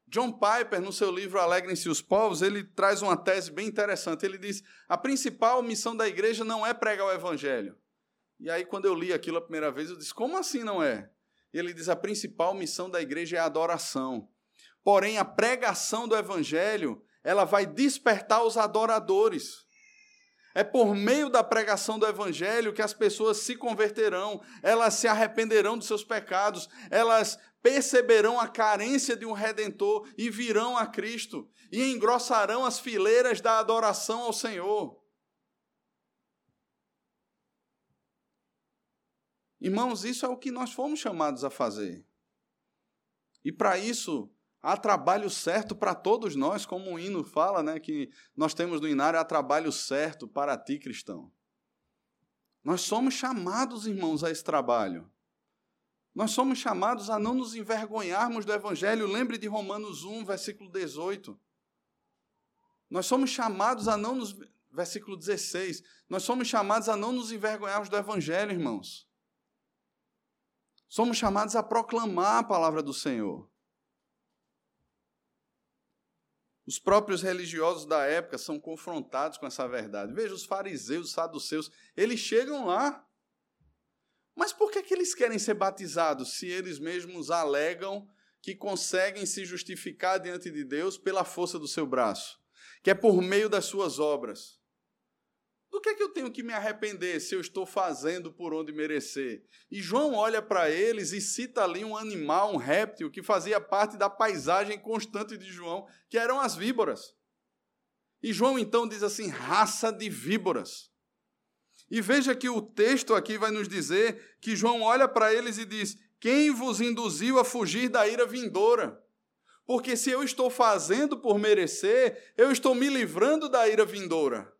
John Piper, no seu livro Alegrem-se os Povos, ele traz uma tese bem interessante. Ele diz: a principal missão da igreja não é pregar o evangelho. E aí, quando eu li aquilo a primeira vez, eu disse: como assim não é? ele diz: a principal missão da igreja é a adoração. Porém, a pregação do evangelho, ela vai despertar os adoradores. É por meio da pregação do evangelho que as pessoas se converterão, elas se arrependerão dos seus pecados, elas perceberão a carência de um redentor e virão a Cristo e engrossarão as fileiras da adoração ao Senhor. Irmãos, isso é o que nós fomos chamados a fazer. E para isso, há trabalho certo para todos nós, como o hino fala, né, que nós temos no inário, há trabalho certo para ti, cristão. Nós somos chamados, irmãos, a esse trabalho. Nós somos chamados a não nos envergonharmos do Evangelho. Lembre de Romanos 1, versículo 18. Nós somos chamados a não nos. Versículo 16. Nós somos chamados a não nos envergonharmos do Evangelho, irmãos. Somos chamados a proclamar a palavra do Senhor. Os próprios religiosos da época são confrontados com essa verdade. Veja, os fariseus, os saduceus, eles chegam lá. Mas por que, que eles eles querem ser batizados se eles mesmos alegam que conseguem se justificar diante de Deus pela força do seu braço, que é por meio das suas obras? Do que é que eu tenho que me arrepender se eu estou fazendo por onde merecer? E João olha para eles e cita ali um animal, um réptil, que fazia parte da paisagem constante de João, que eram as víboras. E João então diz assim: raça de víboras. E veja que o texto aqui vai nos dizer que João olha para eles e diz: Quem vos induziu a fugir da ira vindoura? Porque se eu estou fazendo por merecer, eu estou me livrando da ira vindoura.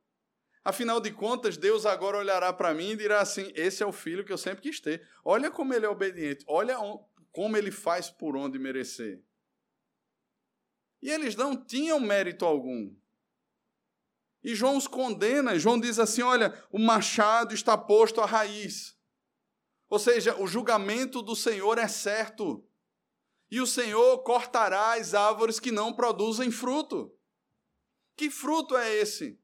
Afinal de contas, Deus agora olhará para mim e dirá assim: Esse é o filho que eu sempre quis ter. Olha como ele é obediente, olha como ele faz por onde merecer. E eles não tinham mérito algum. E João os condena. João diz assim: olha, o machado está posto à raiz. Ou seja, o julgamento do Senhor é certo. E o Senhor cortará as árvores que não produzem fruto. Que fruto é esse?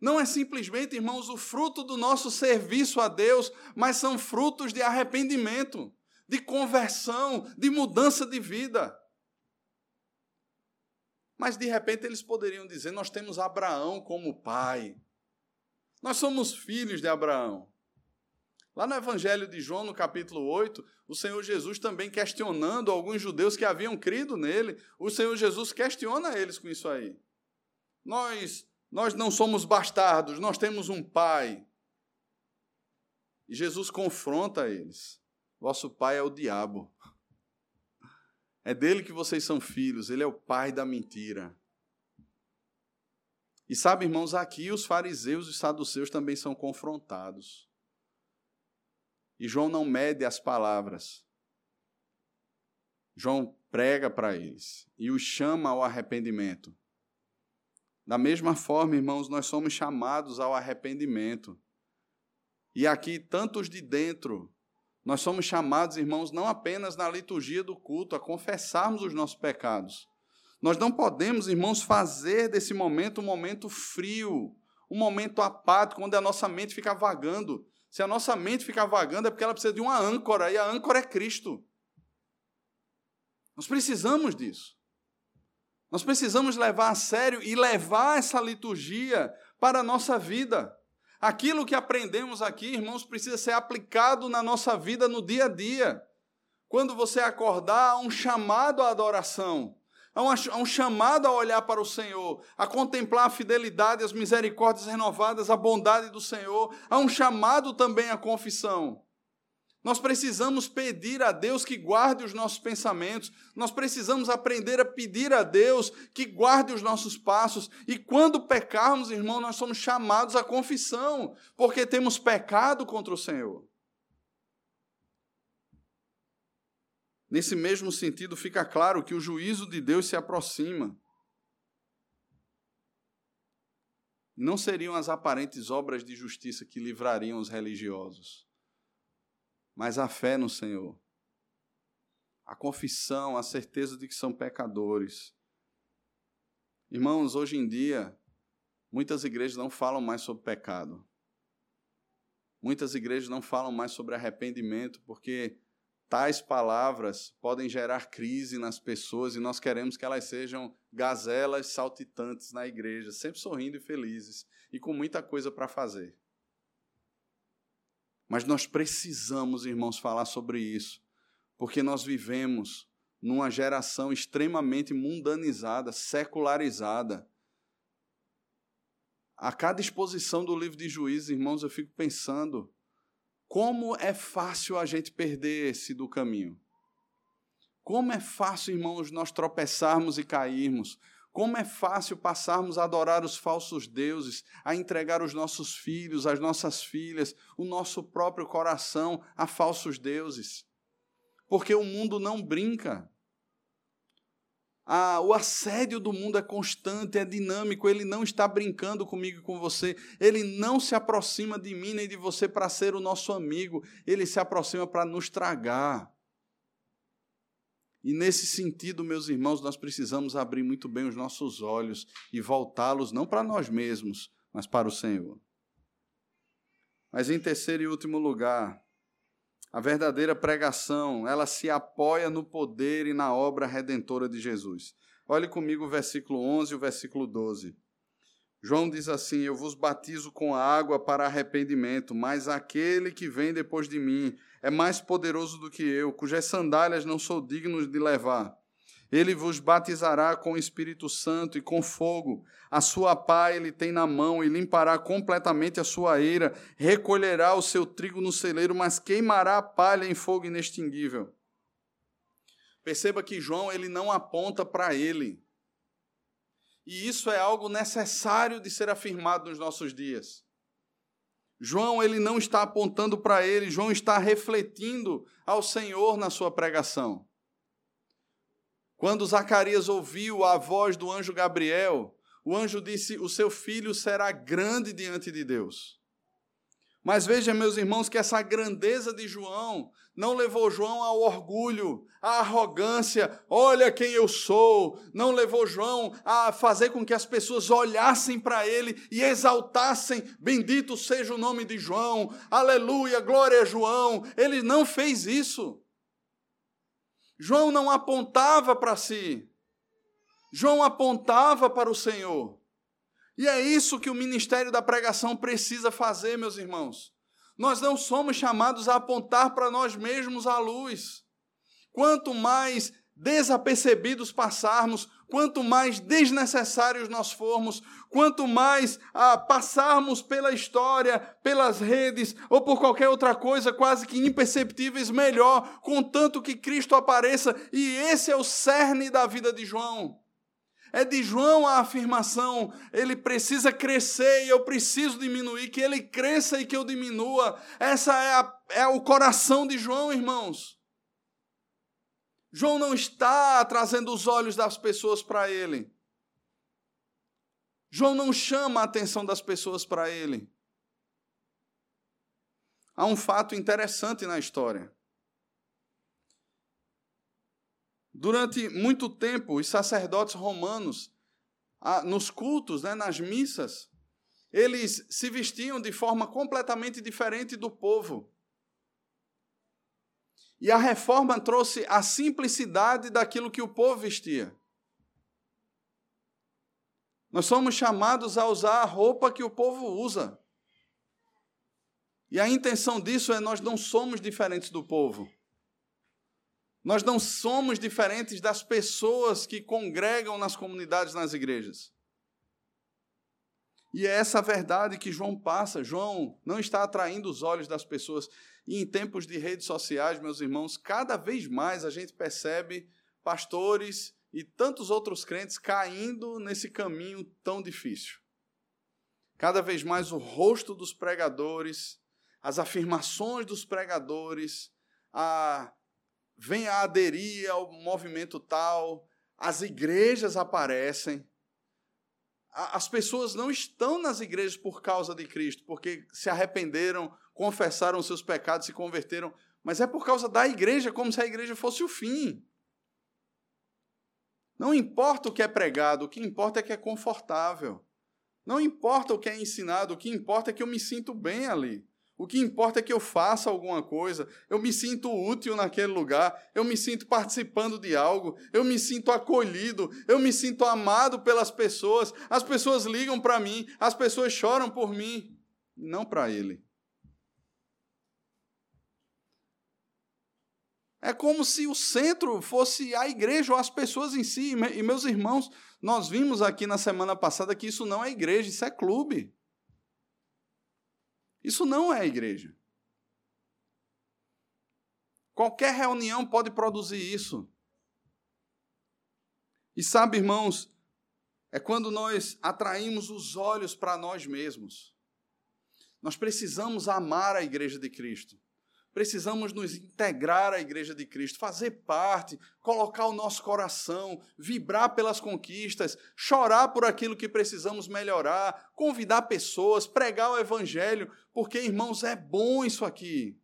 Não é simplesmente, irmãos, o fruto do nosso serviço a Deus, mas são frutos de arrependimento, de conversão, de mudança de vida. Mas de repente eles poderiam dizer: Nós temos Abraão como pai. Nós somos filhos de Abraão. Lá no Evangelho de João, no capítulo 8, o Senhor Jesus também questionando alguns judeus que haviam crido nele, o Senhor Jesus questiona eles com isso aí. Nós, nós não somos bastardos, nós temos um pai. E Jesus confronta eles. Vosso pai é o diabo. É dele que vocês são filhos, ele é o pai da mentira. E sabe, irmãos, aqui os fariseus e os saduceus também são confrontados. E João não mede as palavras. João prega para eles e os chama ao arrependimento. Da mesma forma, irmãos, nós somos chamados ao arrependimento. E aqui, tantos de dentro nós somos chamados, irmãos, não apenas na liturgia do culto, a confessarmos os nossos pecados. Nós não podemos, irmãos, fazer desse momento um momento frio, um momento apático, onde a nossa mente fica vagando. Se a nossa mente ficar vagando, é porque ela precisa de uma âncora, e a âncora é Cristo. Nós precisamos disso. Nós precisamos levar a sério e levar essa liturgia para a nossa vida. Aquilo que aprendemos aqui, irmãos, precisa ser aplicado na nossa vida no dia a dia. Quando você acordar, há um chamado à adoração, há um chamado a olhar para o Senhor, a contemplar a fidelidade, as misericórdias renovadas, a bondade do Senhor, há um chamado também à confissão. Nós precisamos pedir a Deus que guarde os nossos pensamentos, nós precisamos aprender a pedir a Deus que guarde os nossos passos, e quando pecarmos, irmão, nós somos chamados à confissão, porque temos pecado contra o Senhor. Nesse mesmo sentido, fica claro que o juízo de Deus se aproxima. Não seriam as aparentes obras de justiça que livrariam os religiosos mas a fé no Senhor, a confissão, a certeza de que são pecadores. Irmãos, hoje em dia, muitas igrejas não falam mais sobre pecado. Muitas igrejas não falam mais sobre arrependimento, porque tais palavras podem gerar crise nas pessoas e nós queremos que elas sejam gazelas saltitantes na igreja, sempre sorrindo e felizes e com muita coisa para fazer. Mas nós precisamos, irmãos, falar sobre isso, porque nós vivemos numa geração extremamente mundanizada, secularizada. A cada exposição do livro de Juízes, irmãos, eu fico pensando como é fácil a gente perder esse do caminho. Como é fácil, irmãos, nós tropeçarmos e cairmos. Como é fácil passarmos a adorar os falsos deuses, a entregar os nossos filhos, as nossas filhas, o nosso próprio coração a falsos deuses. Porque o mundo não brinca. Ah, o assédio do mundo é constante, é dinâmico, ele não está brincando comigo e com você, ele não se aproxima de mim nem de você para ser o nosso amigo, ele se aproxima para nos tragar. E nesse sentido, meus irmãos, nós precisamos abrir muito bem os nossos olhos e voltá-los não para nós mesmos, mas para o Senhor. Mas em terceiro e último lugar, A verdadeira pregação, ela se apoia no poder e na obra redentora de Jesus. Olhe comigo o versículo 11 e o versículo 12. João diz assim: Eu vos batizo com água para arrependimento, mas aquele que vem depois de mim é mais poderoso do que eu, cujas sandálias não sou digno de levar. Ele vos batizará com o Espírito Santo e com fogo. A sua pá ele tem na mão e limpará completamente a sua eira, recolherá o seu trigo no celeiro, mas queimará a palha em fogo inextinguível. Perceba que João ele não aponta para ele. E isso é algo necessário de ser afirmado nos nossos dias. João ele não está apontando para ele, João está refletindo ao Senhor na sua pregação. Quando Zacarias ouviu a voz do anjo Gabriel, o anjo disse: O seu filho será grande diante de Deus. Mas veja, meus irmãos, que essa grandeza de João não levou João ao orgulho, à arrogância, olha quem eu sou. Não levou João a fazer com que as pessoas olhassem para ele e exaltassem: Bendito seja o nome de João, aleluia, glória a João. Ele não fez isso. João não apontava para si, João apontava para o Senhor. E é isso que o ministério da pregação precisa fazer, meus irmãos. Nós não somos chamados a apontar para nós mesmos a luz. Quanto mais desapercebidos passarmos, quanto mais desnecessários nós formos, quanto mais ah, passarmos pela história, pelas redes ou por qualquer outra coisa quase que imperceptíveis, melhor, contanto que Cristo apareça. E esse é o cerne da vida de João. É de João a afirmação, ele precisa crescer e eu preciso diminuir, que ele cresça e que eu diminua. Essa é, a, é o coração de João, irmãos. João não está trazendo os olhos das pessoas para ele. João não chama a atenção das pessoas para ele. Há um fato interessante na história. Durante muito tempo, os sacerdotes romanos, nos cultos, né, nas missas, eles se vestiam de forma completamente diferente do povo. E a reforma trouxe a simplicidade daquilo que o povo vestia. Nós somos chamados a usar a roupa que o povo usa. E a intenção disso é nós não somos diferentes do povo. Nós não somos diferentes das pessoas que congregam nas comunidades, nas igrejas. E é essa verdade que João passa. João não está atraindo os olhos das pessoas. E em tempos de redes sociais, meus irmãos, cada vez mais a gente percebe pastores e tantos outros crentes caindo nesse caminho tão difícil. Cada vez mais o rosto dos pregadores, as afirmações dos pregadores, a, vem a aderir ao movimento tal, as igrejas aparecem as pessoas não estão nas igrejas por causa de Cristo, porque se arrependeram, confessaram seus pecados, se converteram, mas é por causa da igreja, como se a igreja fosse o fim. Não importa o que é pregado, o que importa é que é confortável. Não importa o que é ensinado, o que importa é que eu me sinto bem ali. O que importa é que eu faça alguma coisa, eu me sinto útil naquele lugar, eu me sinto participando de algo, eu me sinto acolhido, eu me sinto amado pelas pessoas. As pessoas ligam para mim, as pessoas choram por mim, não para ele. É como se o centro fosse a igreja ou as pessoas em si. E meus irmãos, nós vimos aqui na semana passada que isso não é igreja, isso é clube. Isso não é igreja. Qualquer reunião pode produzir isso. E sabe, irmãos, é quando nós atraímos os olhos para nós mesmos. Nós precisamos amar a igreja de Cristo. Precisamos nos integrar à Igreja de Cristo, fazer parte, colocar o nosso coração, vibrar pelas conquistas, chorar por aquilo que precisamos melhorar, convidar pessoas, pregar o Evangelho, porque, irmãos, é bom isso aqui.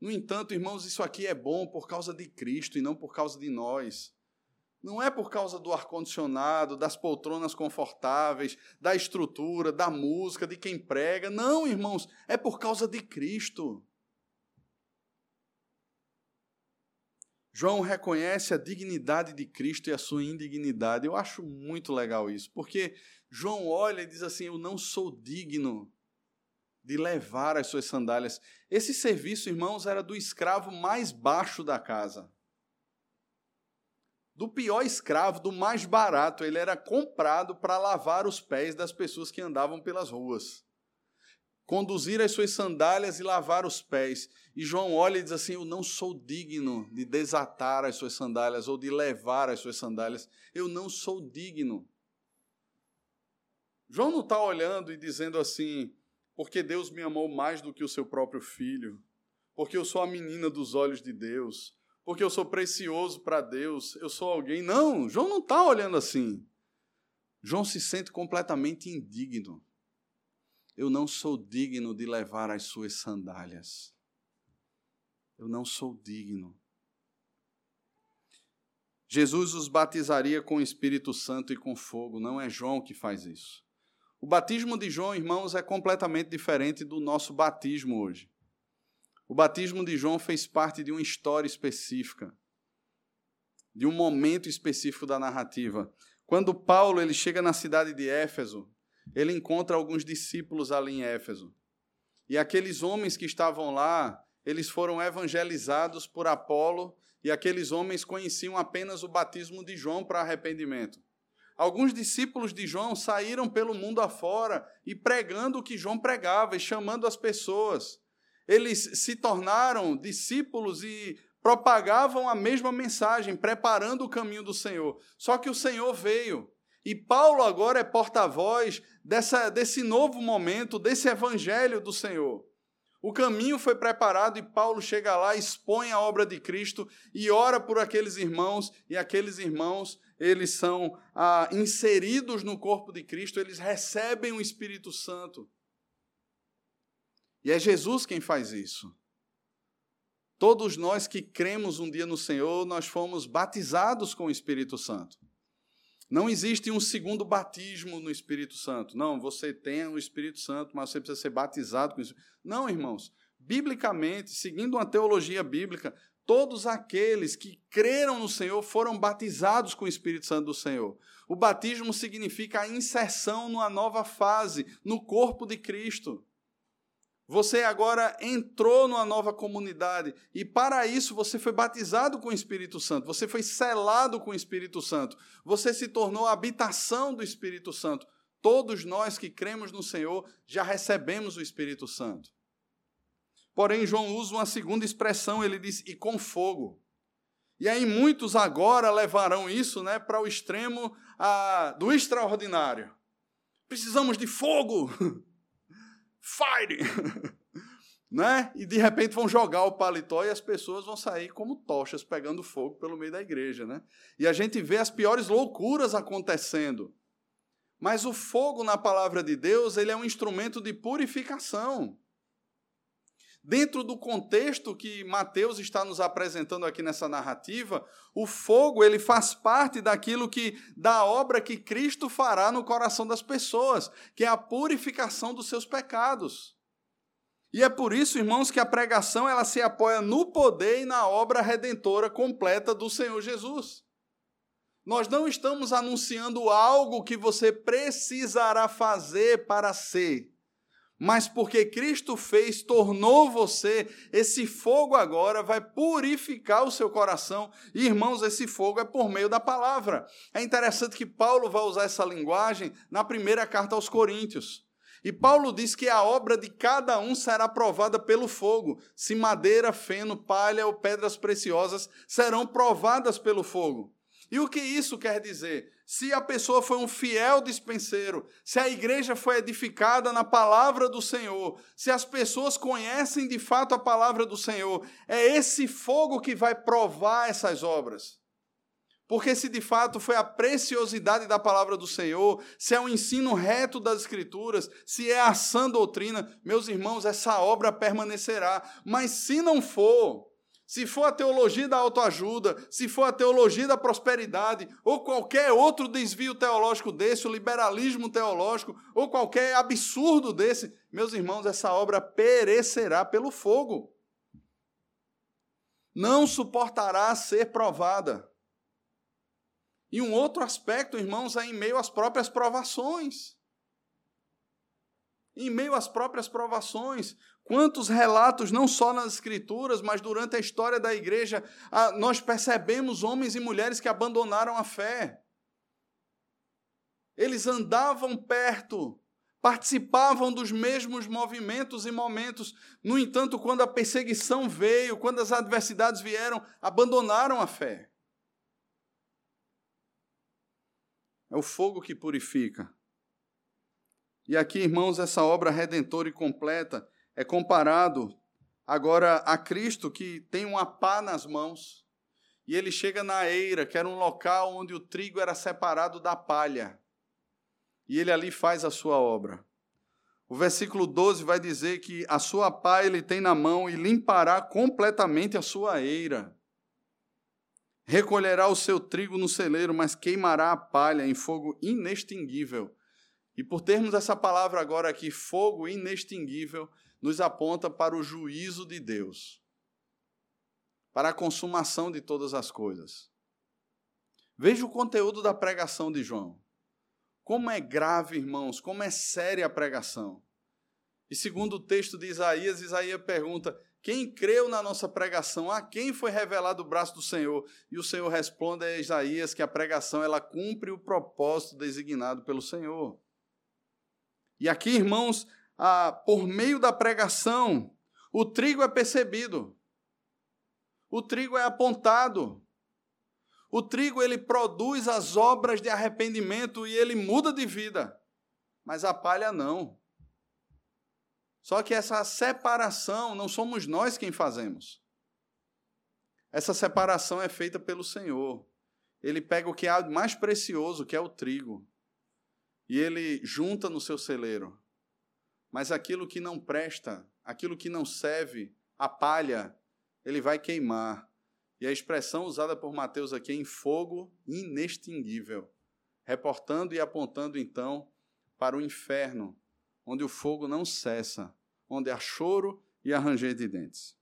No entanto, irmãos, isso aqui é bom por causa de Cristo e não por causa de nós. Não é por causa do ar-condicionado, das poltronas confortáveis, da estrutura, da música, de quem prega. Não, irmãos, é por causa de Cristo. João reconhece a dignidade de Cristo e a sua indignidade. Eu acho muito legal isso, porque João olha e diz assim: Eu não sou digno de levar as suas sandálias. Esse serviço, irmãos, era do escravo mais baixo da casa. Do pior escravo, do mais barato, ele era comprado para lavar os pés das pessoas que andavam pelas ruas conduzir as suas sandálias e lavar os pés. E João olha e diz assim: Eu não sou digno de desatar as suas sandálias ou de levar as suas sandálias. Eu não sou digno. João não está olhando e dizendo assim, porque Deus me amou mais do que o seu próprio filho, porque eu sou a menina dos olhos de Deus, porque eu sou precioso para Deus, eu sou alguém. Não, João não está olhando assim. João se sente completamente indigno. Eu não sou digno de levar as suas sandálias. Eu não sou digno. Jesus os batizaria com o Espírito Santo e com fogo, não é João que faz isso. O batismo de João, irmãos, é completamente diferente do nosso batismo hoje. O batismo de João fez parte de uma história específica, de um momento específico da narrativa. Quando Paulo ele chega na cidade de Éfeso, ele encontra alguns discípulos ali em Éfeso. E aqueles homens que estavam lá, eles foram evangelizados por Apolo, e aqueles homens conheciam apenas o batismo de João para arrependimento. Alguns discípulos de João saíram pelo mundo afora e pregando o que João pregava e chamando as pessoas. Eles se tornaram discípulos e propagavam a mesma mensagem, preparando o caminho do Senhor. Só que o Senhor veio e Paulo agora é porta-voz desse novo momento, desse evangelho do Senhor. O caminho foi preparado e Paulo chega lá, expõe a obra de Cristo e ora por aqueles irmãos, e aqueles irmãos, eles são ah, inseridos no corpo de Cristo, eles recebem o Espírito Santo. E é Jesus quem faz isso. Todos nós que cremos um dia no Senhor, nós fomos batizados com o Espírito Santo. Não existe um segundo batismo no Espírito Santo. Não, você tem o Espírito Santo, mas você precisa ser batizado com isso. Não, irmãos. Biblicamente, seguindo uma teologia bíblica, todos aqueles que creram no Senhor foram batizados com o Espírito Santo do Senhor. O batismo significa a inserção numa nova fase, no corpo de Cristo. Você agora entrou numa nova comunidade e para isso você foi batizado com o Espírito Santo, você foi selado com o Espírito Santo, você se tornou a habitação do Espírito Santo. Todos nós que cremos no Senhor já recebemos o Espírito Santo. Porém, João usa uma segunda expressão, ele diz, e com fogo. E aí muitos agora levarão isso né, para o extremo ah, do extraordinário. Precisamos de fogo. fire! né? E de repente vão jogar o paletó e as pessoas vão sair como tochas pegando fogo pelo meio da igreja, né? E a gente vê as piores loucuras acontecendo. Mas o fogo na palavra de Deus, ele é um instrumento de purificação. Dentro do contexto que Mateus está nos apresentando aqui nessa narrativa, o fogo ele faz parte daquilo que da obra que Cristo fará no coração das pessoas, que é a purificação dos seus pecados. E é por isso, irmãos, que a pregação ela se apoia no poder e na obra redentora completa do Senhor Jesus. Nós não estamos anunciando algo que você precisará fazer para ser mas porque Cristo fez, tornou você, esse fogo agora vai purificar o seu coração. E, irmãos, esse fogo é por meio da palavra. É interessante que Paulo vai usar essa linguagem na primeira carta aos Coríntios. E Paulo diz que a obra de cada um será provada pelo fogo. Se madeira, feno, palha ou pedras preciosas serão provadas pelo fogo. E o que isso quer dizer? Se a pessoa foi um fiel dispenseiro, se a igreja foi edificada na palavra do Senhor, se as pessoas conhecem de fato a palavra do Senhor, é esse fogo que vai provar essas obras. Porque se de fato foi a preciosidade da palavra do Senhor, se é o ensino reto das Escrituras, se é a sã doutrina, meus irmãos, essa obra permanecerá. Mas se não for, se for a teologia da autoajuda, se for a teologia da prosperidade, ou qualquer outro desvio teológico desse, o liberalismo teológico, ou qualquer absurdo desse, meus irmãos, essa obra perecerá pelo fogo. não suportará ser provada. E um outro aspecto, irmãos, é em meio às próprias provações. Em meio às próprias provações. Quantos relatos, não só nas Escrituras, mas durante a história da igreja, nós percebemos homens e mulheres que abandonaram a fé. Eles andavam perto, participavam dos mesmos movimentos e momentos. No entanto, quando a perseguição veio, quando as adversidades vieram, abandonaram a fé. É o fogo que purifica. E aqui, irmãos, essa obra redentora e completa é comparado agora a Cristo que tem uma pá nas mãos e ele chega na eira, que era um local onde o trigo era separado da palha. E ele ali faz a sua obra. O versículo 12 vai dizer que a sua pá ele tem na mão e limpará completamente a sua eira. Recolherá o seu trigo no celeiro, mas queimará a palha em fogo inextinguível. E por termos essa palavra agora aqui, fogo inextinguível, nos aponta para o juízo de Deus, para a consumação de todas as coisas. Veja o conteúdo da pregação de João. Como é grave, irmãos, como é séria a pregação. E segundo o texto de Isaías, Isaías pergunta: quem creu na nossa pregação? A quem foi revelado o braço do Senhor? E o Senhor responde a Isaías que a pregação ela cumpre o propósito designado pelo Senhor. E aqui, irmãos, a, por meio da pregação, o trigo é percebido. O trigo é apontado. O trigo ele produz as obras de arrependimento e ele muda de vida. Mas a palha não. Só que essa separação não somos nós quem fazemos. Essa separação é feita pelo Senhor. Ele pega o que há mais precioso, que é o trigo, e ele junta no seu celeiro. Mas aquilo que não presta, aquilo que não serve, a palha, ele vai queimar. E a expressão usada por Mateus aqui é em fogo inextinguível, reportando e apontando então para o inferno, onde o fogo não cessa, onde há choro e ranger de dentes.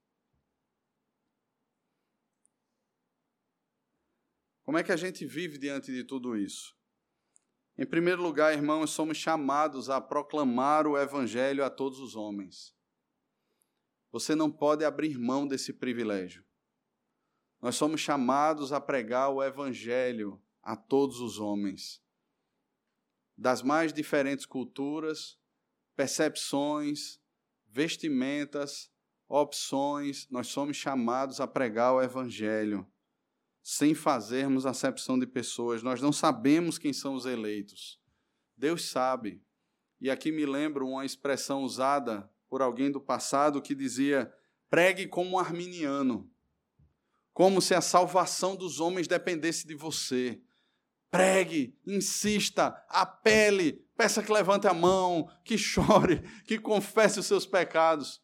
Como é que a gente vive diante de tudo isso? Em primeiro lugar, irmãos, somos chamados a proclamar o Evangelho a todos os homens. Você não pode abrir mão desse privilégio. Nós somos chamados a pregar o Evangelho a todos os homens, das mais diferentes culturas, percepções, vestimentas, opções, nós somos chamados a pregar o Evangelho, sem fazermos acepção de pessoas. Nós não sabemos quem são os eleitos. Deus sabe. E aqui me lembro uma expressão usada por alguém do passado que dizia: pregue como um arminiano, como se a salvação dos homens dependesse de você. Pregue, insista, apele, peça que levante a mão, que chore, que confesse os seus pecados.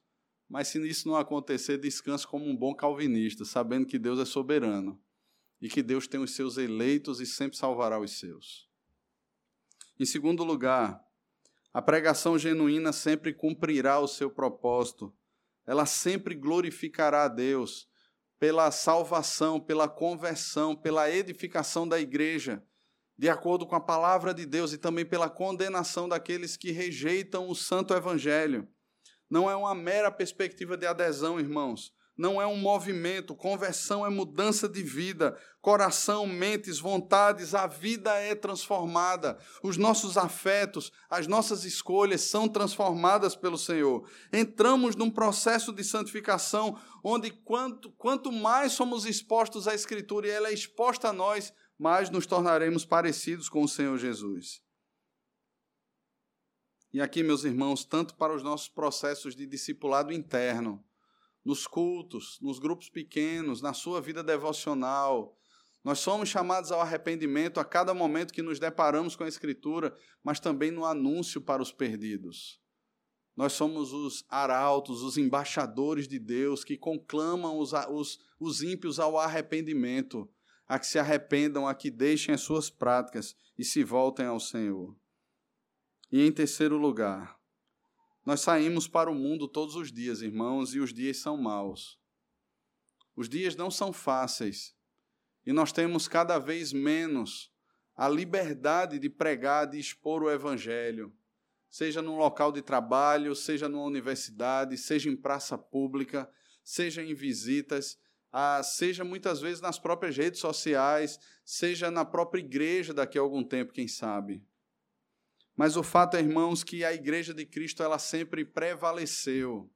Mas se isso não acontecer, descanse como um bom calvinista, sabendo que Deus é soberano e que Deus tem os seus eleitos e sempre salvará os seus. Em segundo lugar, a pregação genuína sempre cumprirá o seu propósito. Ela sempre glorificará a Deus pela salvação, pela conversão, pela edificação da igreja de acordo com a palavra de Deus e também pela condenação daqueles que rejeitam o santo evangelho. Não é uma mera perspectiva de adesão, irmãos. Não é um movimento. Conversão é mudança de vida. Coração, mentes, vontades, a vida é transformada. Os nossos afetos, as nossas escolhas são transformadas pelo Senhor. Entramos num processo de santificação onde, quanto, quanto mais somos expostos à Escritura e ela é exposta a nós, mais nos tornaremos parecidos com o Senhor Jesus. E aqui, meus irmãos, tanto para os nossos processos de discipulado interno, nos cultos, nos grupos pequenos, na sua vida devocional, nós somos chamados ao arrependimento a cada momento que nos deparamos com a Escritura, mas também no anúncio para os perdidos. Nós somos os arautos, os embaixadores de Deus que conclamam os, os, os ímpios ao arrependimento a que se arrependam, a que deixem as suas práticas e se voltem ao Senhor. E em terceiro lugar, nós saímos para o mundo todos os dias, irmãos, e os dias são maus. Os dias não são fáceis e nós temos cada vez menos a liberdade de pregar, de expor o Evangelho, seja num local de trabalho, seja numa universidade, seja em praça pública, seja em visitas, seja muitas vezes nas próprias redes sociais, seja na própria igreja daqui a algum tempo, quem sabe. Mas o fato é, irmãos, que a igreja de Cristo ela sempre prevaleceu.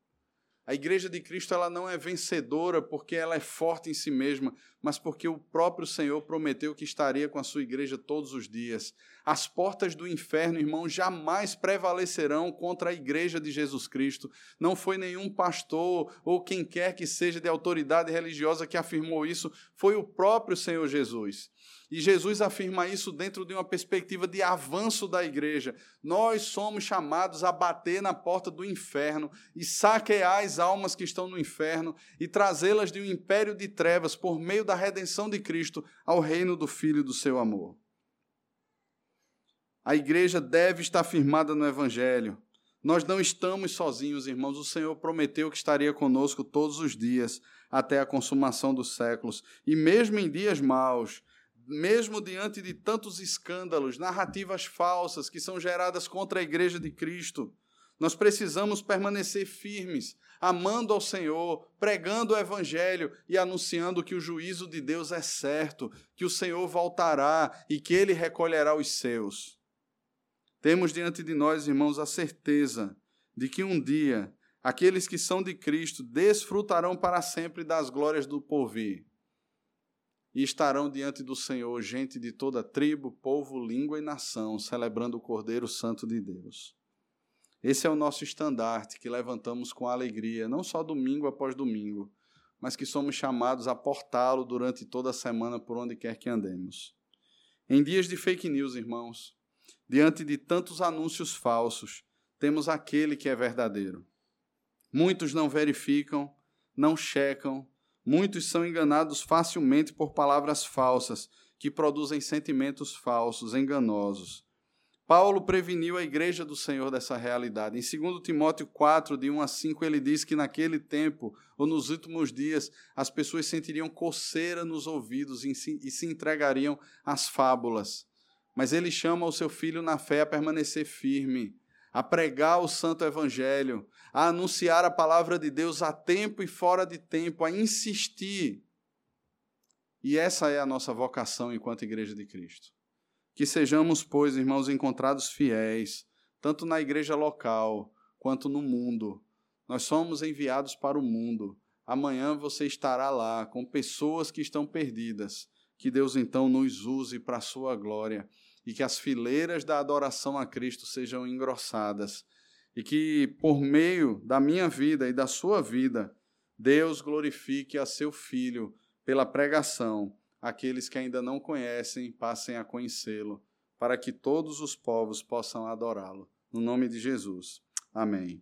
A igreja de Cristo ela não é vencedora porque ela é forte em si mesma, mas porque o próprio Senhor prometeu que estaria com a sua igreja todos os dias. As portas do inferno, irmão, jamais prevalecerão contra a igreja de Jesus Cristo. Não foi nenhum pastor ou quem quer que seja de autoridade religiosa que afirmou isso, foi o próprio Senhor Jesus. E Jesus afirma isso dentro de uma perspectiva de avanço da igreja. Nós somos chamados a bater na porta do inferno e saquear as almas que estão no inferno e trazê-las de um império de trevas por meio da redenção de Cristo ao reino do Filho do seu amor. A igreja deve estar firmada no Evangelho. Nós não estamos sozinhos, irmãos. O Senhor prometeu que estaria conosco todos os dias, até a consumação dos séculos. E mesmo em dias maus, mesmo diante de tantos escândalos, narrativas falsas que são geradas contra a igreja de Cristo, nós precisamos permanecer firmes, amando ao Senhor, pregando o Evangelho e anunciando que o juízo de Deus é certo, que o Senhor voltará e que ele recolherá os seus. Temos diante de nós, irmãos, a certeza de que um dia aqueles que são de Cristo desfrutarão para sempre das glórias do porvir e estarão diante do Senhor gente de toda tribo, povo, língua e nação, celebrando o Cordeiro Santo de Deus. Esse é o nosso estandarte que levantamos com alegria, não só domingo após domingo, mas que somos chamados a portá-lo durante toda a semana por onde quer que andemos. Em dias de fake news, irmãos, diante de tantos anúncios falsos, temos aquele que é verdadeiro. Muitos não verificam, não checam, Muitos são enganados facilmente por palavras falsas, que produzem sentimentos falsos, enganosos. Paulo preveniu a igreja do Senhor dessa realidade. Em 2 Timóteo 4, de 1 a 5, ele diz que naquele tempo, ou nos últimos dias, as pessoas sentiriam coceira nos ouvidos e se entregariam às fábulas. Mas ele chama o seu filho na fé a permanecer firme, a pregar o santo evangelho, a anunciar a palavra de Deus a tempo e fora de tempo, a insistir. E essa é a nossa vocação enquanto igreja de Cristo. Que sejamos, pois, irmãos, encontrados fiéis, tanto na igreja local quanto no mundo. Nós somos enviados para o mundo. Amanhã você estará lá com pessoas que estão perdidas. Que Deus então nos use para a sua glória e que as fileiras da adoração a Cristo sejam engrossadas e que, por meio da minha vida e da sua vida, Deus glorifique a seu Filho pela pregação. Aqueles que ainda não conhecem passem a conhecê-lo, para que todos os povos possam adorá-lo. No nome de Jesus. Amém.